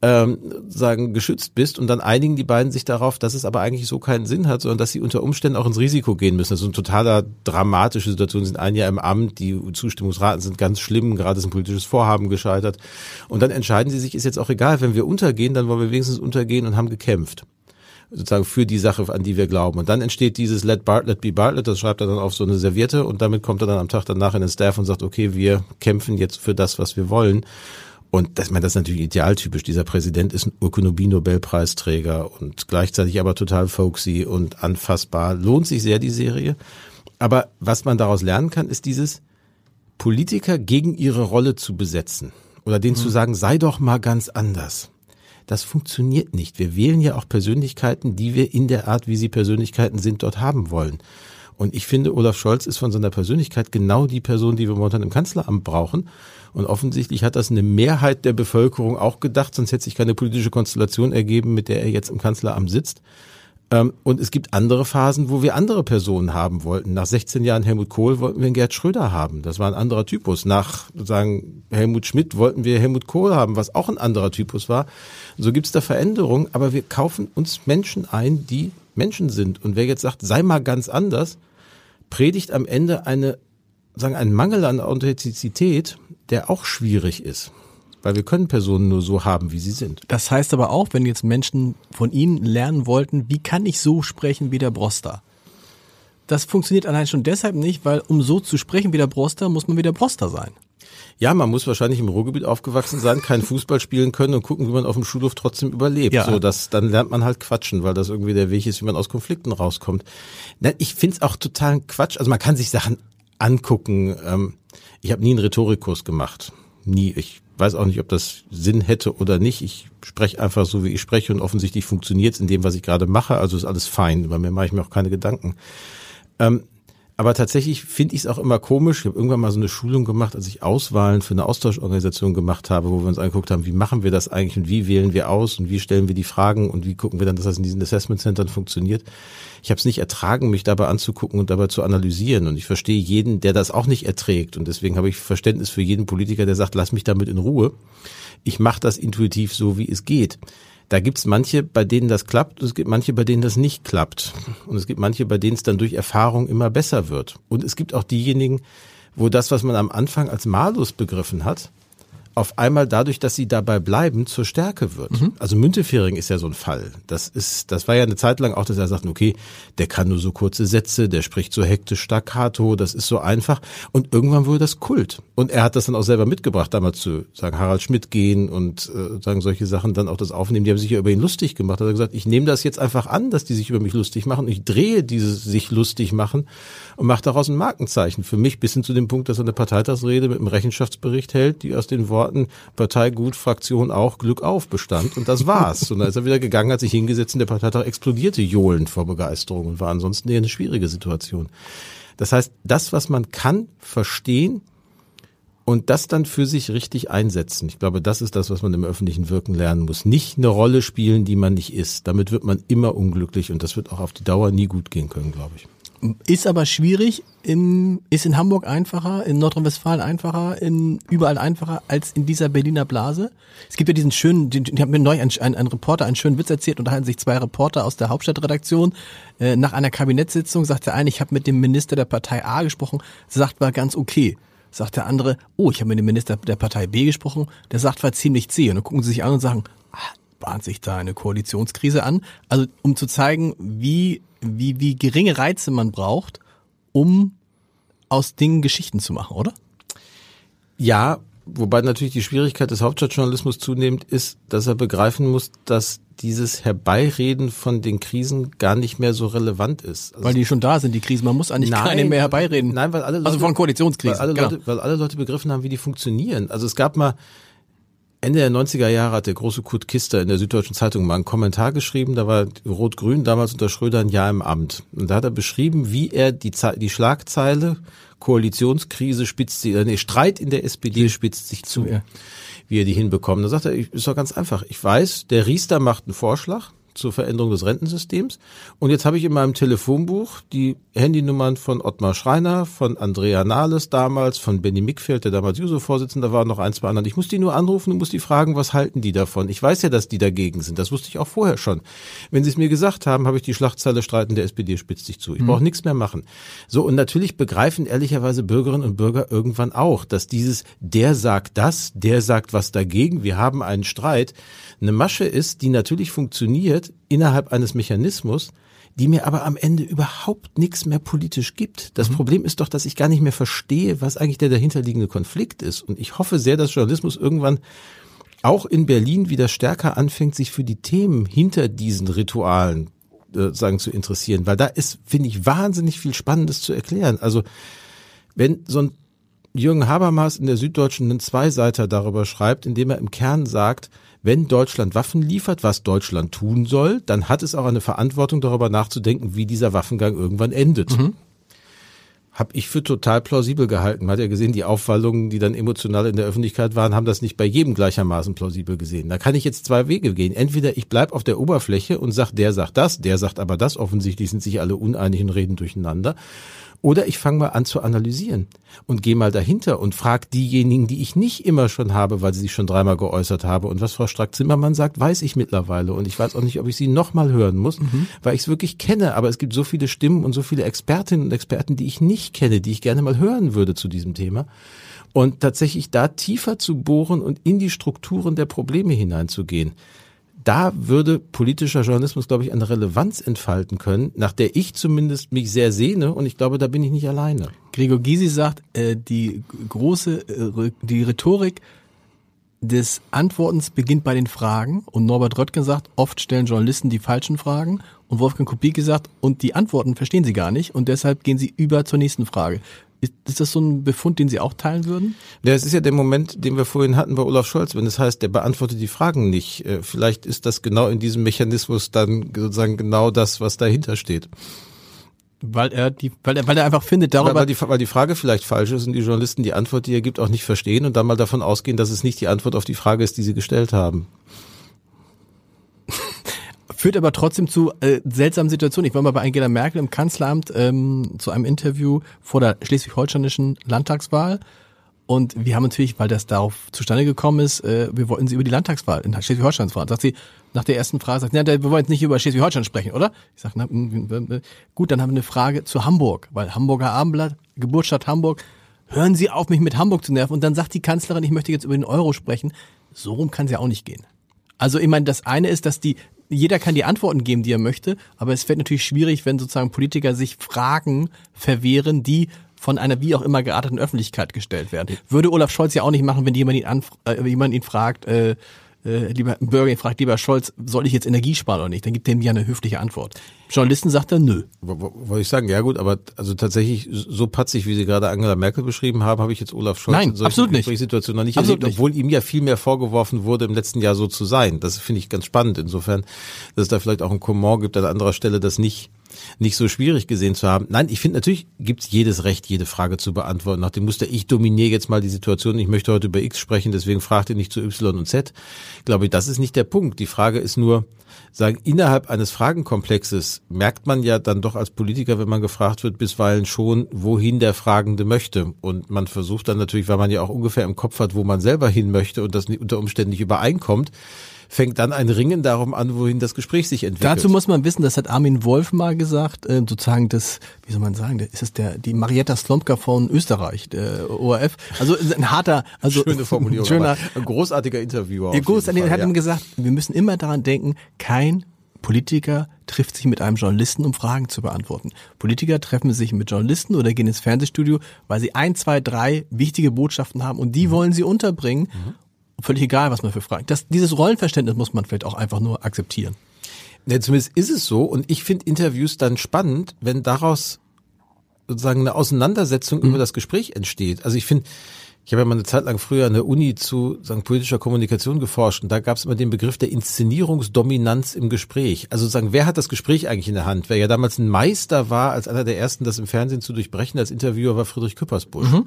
ähm, sagen geschützt bist und dann einigen die beiden sich darauf, dass es aber eigentlich so keinen Sinn hat, sondern dass sie unter Umständen auch ins Risiko gehen müssen. Das ist eine totaler dramatische Situation. Sie sind ein Jahr im Amt, die Zustimmungsraten sind ganz schlimm, gerade ist ein politisches Vorhaben gescheitert. Und dann entscheiden sie sich, ist jetzt auch egal, wenn wir untergehen, dann wollen wir wenigstens untergehen und haben gekämpft. sozusagen für die Sache, an die wir glauben. Und dann entsteht dieses Let Bartlett be Bartlett, das schreibt er dann auf so eine Serviette und damit kommt er dann am Tag danach in den Staff und sagt, okay, wir kämpfen jetzt für das, was wir wollen. Und das, meine, das ist natürlich idealtypisch. Dieser Präsident ist ein Ökonomie-Nobelpreisträger und gleichzeitig aber total folksy und anfassbar. Lohnt sich sehr die Serie. Aber was man daraus lernen kann, ist dieses Politiker gegen ihre Rolle zu besetzen oder denen mhm. zu sagen, sei doch mal ganz anders. Das funktioniert nicht. Wir wählen ja auch Persönlichkeiten, die wir in der Art, wie sie Persönlichkeiten sind, dort haben wollen. Und ich finde, Olaf Scholz ist von seiner Persönlichkeit genau die Person, die wir momentan im Kanzleramt brauchen. Und offensichtlich hat das eine Mehrheit der Bevölkerung auch gedacht, sonst hätte sich keine politische Konstellation ergeben, mit der er jetzt im Kanzleramt sitzt. Ähm, und es gibt andere Phasen, wo wir andere Personen haben wollten. Nach 16 Jahren Helmut Kohl wollten wir einen Gerd Schröder haben. Das war ein anderer Typus. Nach sozusagen Helmut Schmidt wollten wir Helmut Kohl haben, was auch ein anderer Typus war. So gibt es da Veränderungen, aber wir kaufen uns Menschen ein, die Menschen sind. Und wer jetzt sagt, sei mal ganz anders, predigt am Ende eine sagen, einen Mangel an Authentizität, der auch schwierig ist. Weil wir können Personen nur so haben, wie sie sind. Das heißt aber auch, wenn jetzt Menschen von Ihnen lernen wollten, wie kann ich so sprechen wie der Broster? Das funktioniert allein schon deshalb nicht, weil um so zu sprechen wie der Broster, muss man wie der Broster sein. Ja, man muss wahrscheinlich im Ruhrgebiet aufgewachsen sein, kein Fußball spielen können und gucken, wie man auf dem Schulhof trotzdem überlebt. Ja. So, das, dann lernt man halt quatschen, weil das irgendwie der Weg ist, wie man aus Konflikten rauskommt. Ich find's auch total Quatsch. Also man kann sich Sachen angucken. Ähm, ich habe nie einen Rhetorikkurs gemacht. Nie. Ich weiß auch nicht, ob das Sinn hätte oder nicht. Ich spreche einfach so, wie ich spreche und offensichtlich funktioniert es in dem, was ich gerade mache. Also ist alles fein. Bei mir mache ich mir auch keine Gedanken. Ähm, aber tatsächlich finde ich es auch immer komisch. Ich habe irgendwann mal so eine Schulung gemacht, als ich Auswahlen für eine Austauschorganisation gemacht habe, wo wir uns angeguckt haben, wie machen wir das eigentlich und wie wählen wir aus und wie stellen wir die Fragen und wie gucken wir dann, dass das in diesen Assessment Centern funktioniert. Ich habe es nicht ertragen, mich dabei anzugucken und dabei zu analysieren. Und ich verstehe jeden, der das auch nicht erträgt. Und deswegen habe ich Verständnis für jeden Politiker, der sagt, lass mich damit in Ruhe. Ich mache das intuitiv so, wie es geht. Da gibt's manche, bei denen das klappt, und es gibt manche, bei denen das nicht klappt. Und es gibt manche, bei denen es dann durch Erfahrung immer besser wird. Und es gibt auch diejenigen, wo das, was man am Anfang als Malus begriffen hat, auf einmal dadurch, dass sie dabei bleiben, zur Stärke wird. Mhm. Also Müntefering ist ja so ein Fall. Das ist, das war ja eine Zeit lang auch, dass er sagt, okay, der kann nur so kurze Sätze, der spricht so hektisch staccato, das ist so einfach. Und irgendwann wurde das Kult. Und er hat das dann auch selber mitgebracht, damals zu sagen Harald Schmidt gehen und äh, sagen solche Sachen dann auch das aufnehmen. Die haben sich ja über ihn lustig gemacht. Da hat er gesagt, ich nehme das jetzt einfach an, dass die sich über mich lustig machen. Ich drehe dieses sich lustig machen und mache daraus ein Markenzeichen. Für mich bis hin zu dem Punkt, dass er eine Parteitagsrede mit einem Rechenschaftsbericht hält, die aus den Worten Worten Partei gut, Fraktion auch, Glück auf bestand. Und das war's. Und dann ist er wieder gegangen, hat sich hingesetzt und der Parteitag explodierte johlend vor Begeisterung und war ansonsten eher eine schwierige Situation. Das heißt, das, was man kann, verstehen und das dann für sich richtig einsetzen. Ich glaube, das ist das, was man im öffentlichen Wirken lernen muss. Nicht eine Rolle spielen, die man nicht ist. Damit wird man immer unglücklich und das wird auch auf die Dauer nie gut gehen können, glaube ich. Ist aber schwierig, in, ist in Hamburg einfacher, in Nordrhein-Westfalen einfacher, in überall einfacher als in dieser Berliner Blase. Es gibt ja diesen schönen, den, ich habe mir neu ein, ein, ein Reporter einen schönen Witz erzählt, unterhalten sich zwei Reporter aus der Hauptstadtredaktion. Äh, nach einer Kabinettssitzung sagt der eine, ich habe mit dem Minister der Partei A gesprochen, sagt war ganz okay. Sagt der andere, oh, ich habe mit dem Minister der Partei B gesprochen, der sagt war ziemlich zäh. Und dann gucken sie sich an und sagen, ah, bahnt sich da eine Koalitionskrise an. Also um zu zeigen, wie wie, wie geringe Reize man braucht, um aus Dingen Geschichten zu machen, oder? Ja, wobei natürlich die Schwierigkeit des Hauptstadtjournalismus zunehmend ist, dass er begreifen muss, dass dieses Herbeireden von den Krisen gar nicht mehr so relevant ist. Also weil die schon da sind, die Krisen. Man muss eigentlich nein, keine mehr herbeireden. Nein, weil alle also Leute, also von Koalitionskrisen. Weil alle, genau. Leute, weil alle Leute begriffen haben, wie die funktionieren. Also es gab mal Ende der 90er Jahre hat der große Kurt Kister in der Süddeutschen Zeitung mal einen Kommentar geschrieben, da war Rot-Grün damals unter Schröder ein Jahr im Amt. Und da hat er beschrieben, wie er die, Ze die Schlagzeile Koalitionskrise spitzt sich, äh, nee, Streit in der SPD spitzt sich zu, ja. wie er die hinbekommt. Da sagt er, ist doch ganz einfach. Ich weiß, der Riester macht einen Vorschlag, zur Veränderung des Rentensystems. Und jetzt habe ich in meinem Telefonbuch die Handynummern von Ottmar Schreiner, von Andrea Nahles damals, von Benny Mickfeld, der damals Juso-Vorsitzender war, noch ein, zwei anderen. Ich muss die nur anrufen und muss die fragen, was halten die davon? Ich weiß ja, dass die dagegen sind. Das wusste ich auch vorher schon. Wenn sie es mir gesagt haben, habe ich die Schlachtzeile Streiten der SPD spitzt sich zu. Ich mhm. brauche nichts mehr machen. So, und natürlich begreifen ehrlicherweise Bürgerinnen und Bürger irgendwann auch, dass dieses, der sagt das, der sagt was dagegen, wir haben einen Streit, eine Masche ist, die natürlich funktioniert, innerhalb eines Mechanismus, die mir aber am Ende überhaupt nichts mehr politisch gibt. Das mhm. Problem ist doch, dass ich gar nicht mehr verstehe, was eigentlich der dahinterliegende Konflikt ist. Und ich hoffe sehr, dass Journalismus irgendwann auch in Berlin wieder stärker anfängt, sich für die Themen hinter diesen Ritualen äh, sagen zu interessieren, weil da ist, finde ich, wahnsinnig viel Spannendes zu erklären. Also wenn so ein Jürgen Habermas in der Süddeutschen einen Zweiseiter darüber schreibt, indem er im Kern sagt, wenn Deutschland Waffen liefert, was Deutschland tun soll, dann hat es auch eine Verantwortung darüber nachzudenken, wie dieser Waffengang irgendwann endet. Mhm habe ich für total plausibel gehalten. Man hat ja gesehen, die Aufwallungen, die dann emotional in der Öffentlichkeit waren, haben das nicht bei jedem gleichermaßen plausibel gesehen. Da kann ich jetzt zwei Wege gehen. Entweder ich bleib auf der Oberfläche und sag, der sagt das, der sagt aber das. Offensichtlich sind sich alle uneinig und reden durcheinander. Oder ich fange mal an zu analysieren und gehe mal dahinter und frage diejenigen, die ich nicht immer schon habe, weil sie sich schon dreimal geäußert habe. Und was Frau Strack-Zimmermann sagt, weiß ich mittlerweile. Und ich weiß auch nicht, ob ich sie nochmal hören muss, mhm. weil ich es wirklich kenne. Aber es gibt so viele Stimmen und so viele Expertinnen und Experten, die ich nicht kenne, die ich gerne mal hören würde zu diesem Thema. Und tatsächlich da tiefer zu bohren und in die Strukturen der Gysi hineinzugehen da würde politischer Journalismus, glaube ich, eine Relevanz entfalten können, nach der ich zumindest mich sehr sehne und ich glaube, da bin ich nicht alleine. Gregor Gysi sagt, äh, die große, äh, die Rhetorik des Antwortens beginnt bei den Fragen und Norbert Röttgen sagt, oft stellen Journalisten die falschen Fragen und Wolfgang Kubicki sagt, und die Antworten verstehen sie gar nicht und deshalb gehen sie über zur nächsten Frage. Ist, ist das so ein Befund, den Sie auch teilen würden? Ja, es ist ja der Moment, den wir vorhin hatten bei Olaf Scholz, wenn es heißt, der beantwortet die Fragen nicht. Äh, vielleicht ist das genau in diesem Mechanismus dann sozusagen genau das, was dahinter steht. Weil er die, weil er, weil er einfach findet darüber. Weil, die, weil die Frage vielleicht falsch ist und die Journalisten die Antwort, die er gibt, auch nicht verstehen und dann mal davon ausgehen, dass es nicht die Antwort auf die Frage ist, die sie gestellt haben führt aber trotzdem zu äh, seltsamen Situationen. Ich war mal bei Angela Merkel im Kanzleramt ähm, zu einem Interview vor der schleswig-holsteinischen Landtagswahl. Und wir haben natürlich, weil das darauf zustande gekommen ist, äh, wir wollten sie über die Landtagswahl in Schleswig-Holstein fragen. Sagt sie nach der ersten Frage, sagt, ja, wir wollen jetzt nicht über Schleswig-Holstein sprechen, oder? Ich sage, gut, dann haben wir eine Frage zu Hamburg, weil Hamburger Abendblatt, Geburtsstadt Hamburg, hören Sie auf, mich mit Hamburg zu nerven. Und dann sagt die Kanzlerin, ich möchte jetzt über den Euro sprechen. So rum kann es ja auch nicht gehen. Also ich meine, das eine ist, dass die jeder kann die Antworten geben, die er möchte, aber es wird natürlich schwierig, wenn sozusagen Politiker sich Fragen verwehren, die von einer wie auch immer gearteten Öffentlichkeit gestellt werden. Würde Olaf Scholz ja auch nicht machen, wenn jemand ihn, anf äh, jemand ihn fragt, äh, äh, lieber Bürger fragt, lieber Scholz, soll ich jetzt Energie sparen oder nicht? Dann gibt dem ja eine höfliche Antwort. Journalisten sagt er nö. Wollte ich sagen, ja gut, aber also tatsächlich so patzig, wie Sie gerade Angela Merkel beschrieben haben, habe ich jetzt Olaf Scholz Nein, in nicht. Situation noch nicht absolut erlebt, obwohl ihm ja viel mehr vorgeworfen wurde, im letzten Jahr so zu sein. Das finde ich ganz spannend insofern, dass es da vielleicht auch ein Comment gibt an anderer Stelle, das nicht nicht so schwierig gesehen zu haben. Nein, ich finde natürlich gibt es jedes Recht, jede Frage zu beantworten. Nach dem Muster, ich dominiere jetzt mal die Situation, ich möchte heute über X sprechen, deswegen fragt ihr nicht zu Y und Z. Ich glaube, das ist nicht der Punkt. Die Frage ist nur, sagen, innerhalb eines Fragenkomplexes merkt man ja dann doch als Politiker, wenn man gefragt wird, bisweilen schon, wohin der Fragende möchte. Und man versucht dann natürlich, weil man ja auch ungefähr im Kopf hat, wo man selber hin möchte und das unter Umständen nicht übereinkommt, fängt dann ein Ringen darum an, wohin das Gespräch sich entwickelt. Dazu muss man wissen, das hat Armin Wolf mal gesagt, äh, sozusagen das, wie soll man sagen, ist es der, die Marietta Slomka von Österreich, der ORF. Also ein harter, also schöne Formulierung, schöner, ein großartiger Interviewer. Der großartiger hat ja. ihm gesagt, wir müssen immer daran denken, kein Politiker trifft sich mit einem Journalisten, um Fragen zu beantworten. Politiker treffen sich mit Journalisten oder gehen ins Fernsehstudio, weil sie ein, zwei, drei wichtige Botschaften haben und die mhm. wollen sie unterbringen. Mhm völlig egal, was man für Fragen. Das, dieses Rollenverständnis muss man vielleicht auch einfach nur akzeptieren. Ja, zumindest ist es so. Und ich finde Interviews dann spannend, wenn daraus sozusagen eine Auseinandersetzung mhm. über das Gespräch entsteht. Also ich finde, ich habe ja mal eine Zeit lang früher an der Uni zu sagen, politischer Kommunikation geforscht und da gab es immer den Begriff der Inszenierungsdominanz im Gespräch. Also sagen, wer hat das Gespräch eigentlich in der Hand? Wer ja damals ein Meister war, als einer der ersten, das im Fernsehen zu durchbrechen als Interviewer, war Friedrich Küppersbusch. Mhm.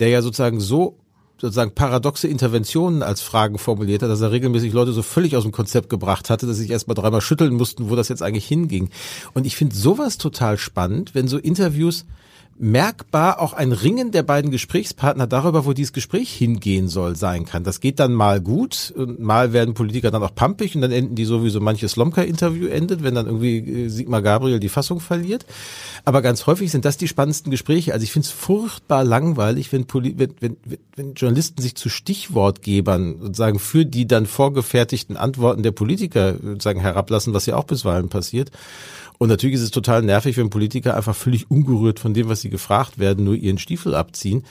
Der ja sozusagen so sozusagen paradoxe Interventionen als Fragen formuliert hat, dass er regelmäßig Leute so völlig aus dem Konzept gebracht hatte, dass sich erstmal dreimal schütteln mussten, wo das jetzt eigentlich hinging. Und ich finde sowas total spannend, wenn so Interviews merkbar auch ein Ringen der beiden Gesprächspartner darüber, wo dieses Gespräch hingehen soll, sein kann. Das geht dann mal gut und mal werden Politiker dann auch pampig und dann enden die so wie so manches Slomka-Interview endet, wenn dann irgendwie äh, Sigmar Gabriel die Fassung verliert. Aber ganz häufig sind das die spannendsten Gespräche. Also ich finde es furchtbar langweilig, wenn, Poli wenn, wenn, wenn Journalisten sich zu Stichwortgebern sozusagen für die dann vorgefertigten Antworten der Politiker sozusagen herablassen, was ja auch bisweilen passiert. Und natürlich ist es total nervig, wenn Politiker einfach völlig ungerührt von dem, was sie gefragt werden, nur ihren Stiefel abziehen.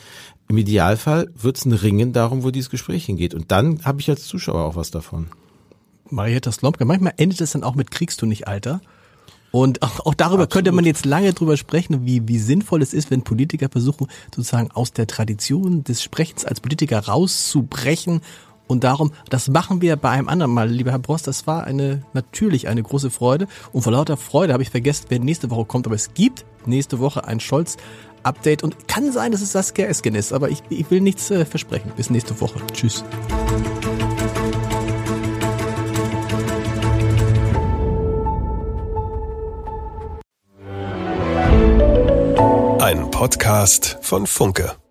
Im Idealfall wird es ein Ringen darum, wo dieses Gespräch hingeht. Und dann habe ich als Zuschauer auch was davon. Marietta Slomka, manchmal endet es dann auch mit Kriegst du nicht, Alter. Und auch, auch darüber Absolut. könnte man jetzt lange drüber sprechen, wie, wie sinnvoll es ist, wenn Politiker versuchen, sozusagen aus der Tradition des Sprechens als Politiker rauszubrechen und darum, das machen wir bei einem anderen Mal, lieber Herr Brost. Das war eine, natürlich eine große Freude. Und vor lauter Freude habe ich vergessen, wer nächste Woche kommt. Aber es gibt nächste Woche ein Scholz-Update. Und kann sein, dass es Saskia Esken ist. Aber ich, ich will nichts äh, versprechen. Bis nächste Woche. Tschüss. Ein Podcast von Funke.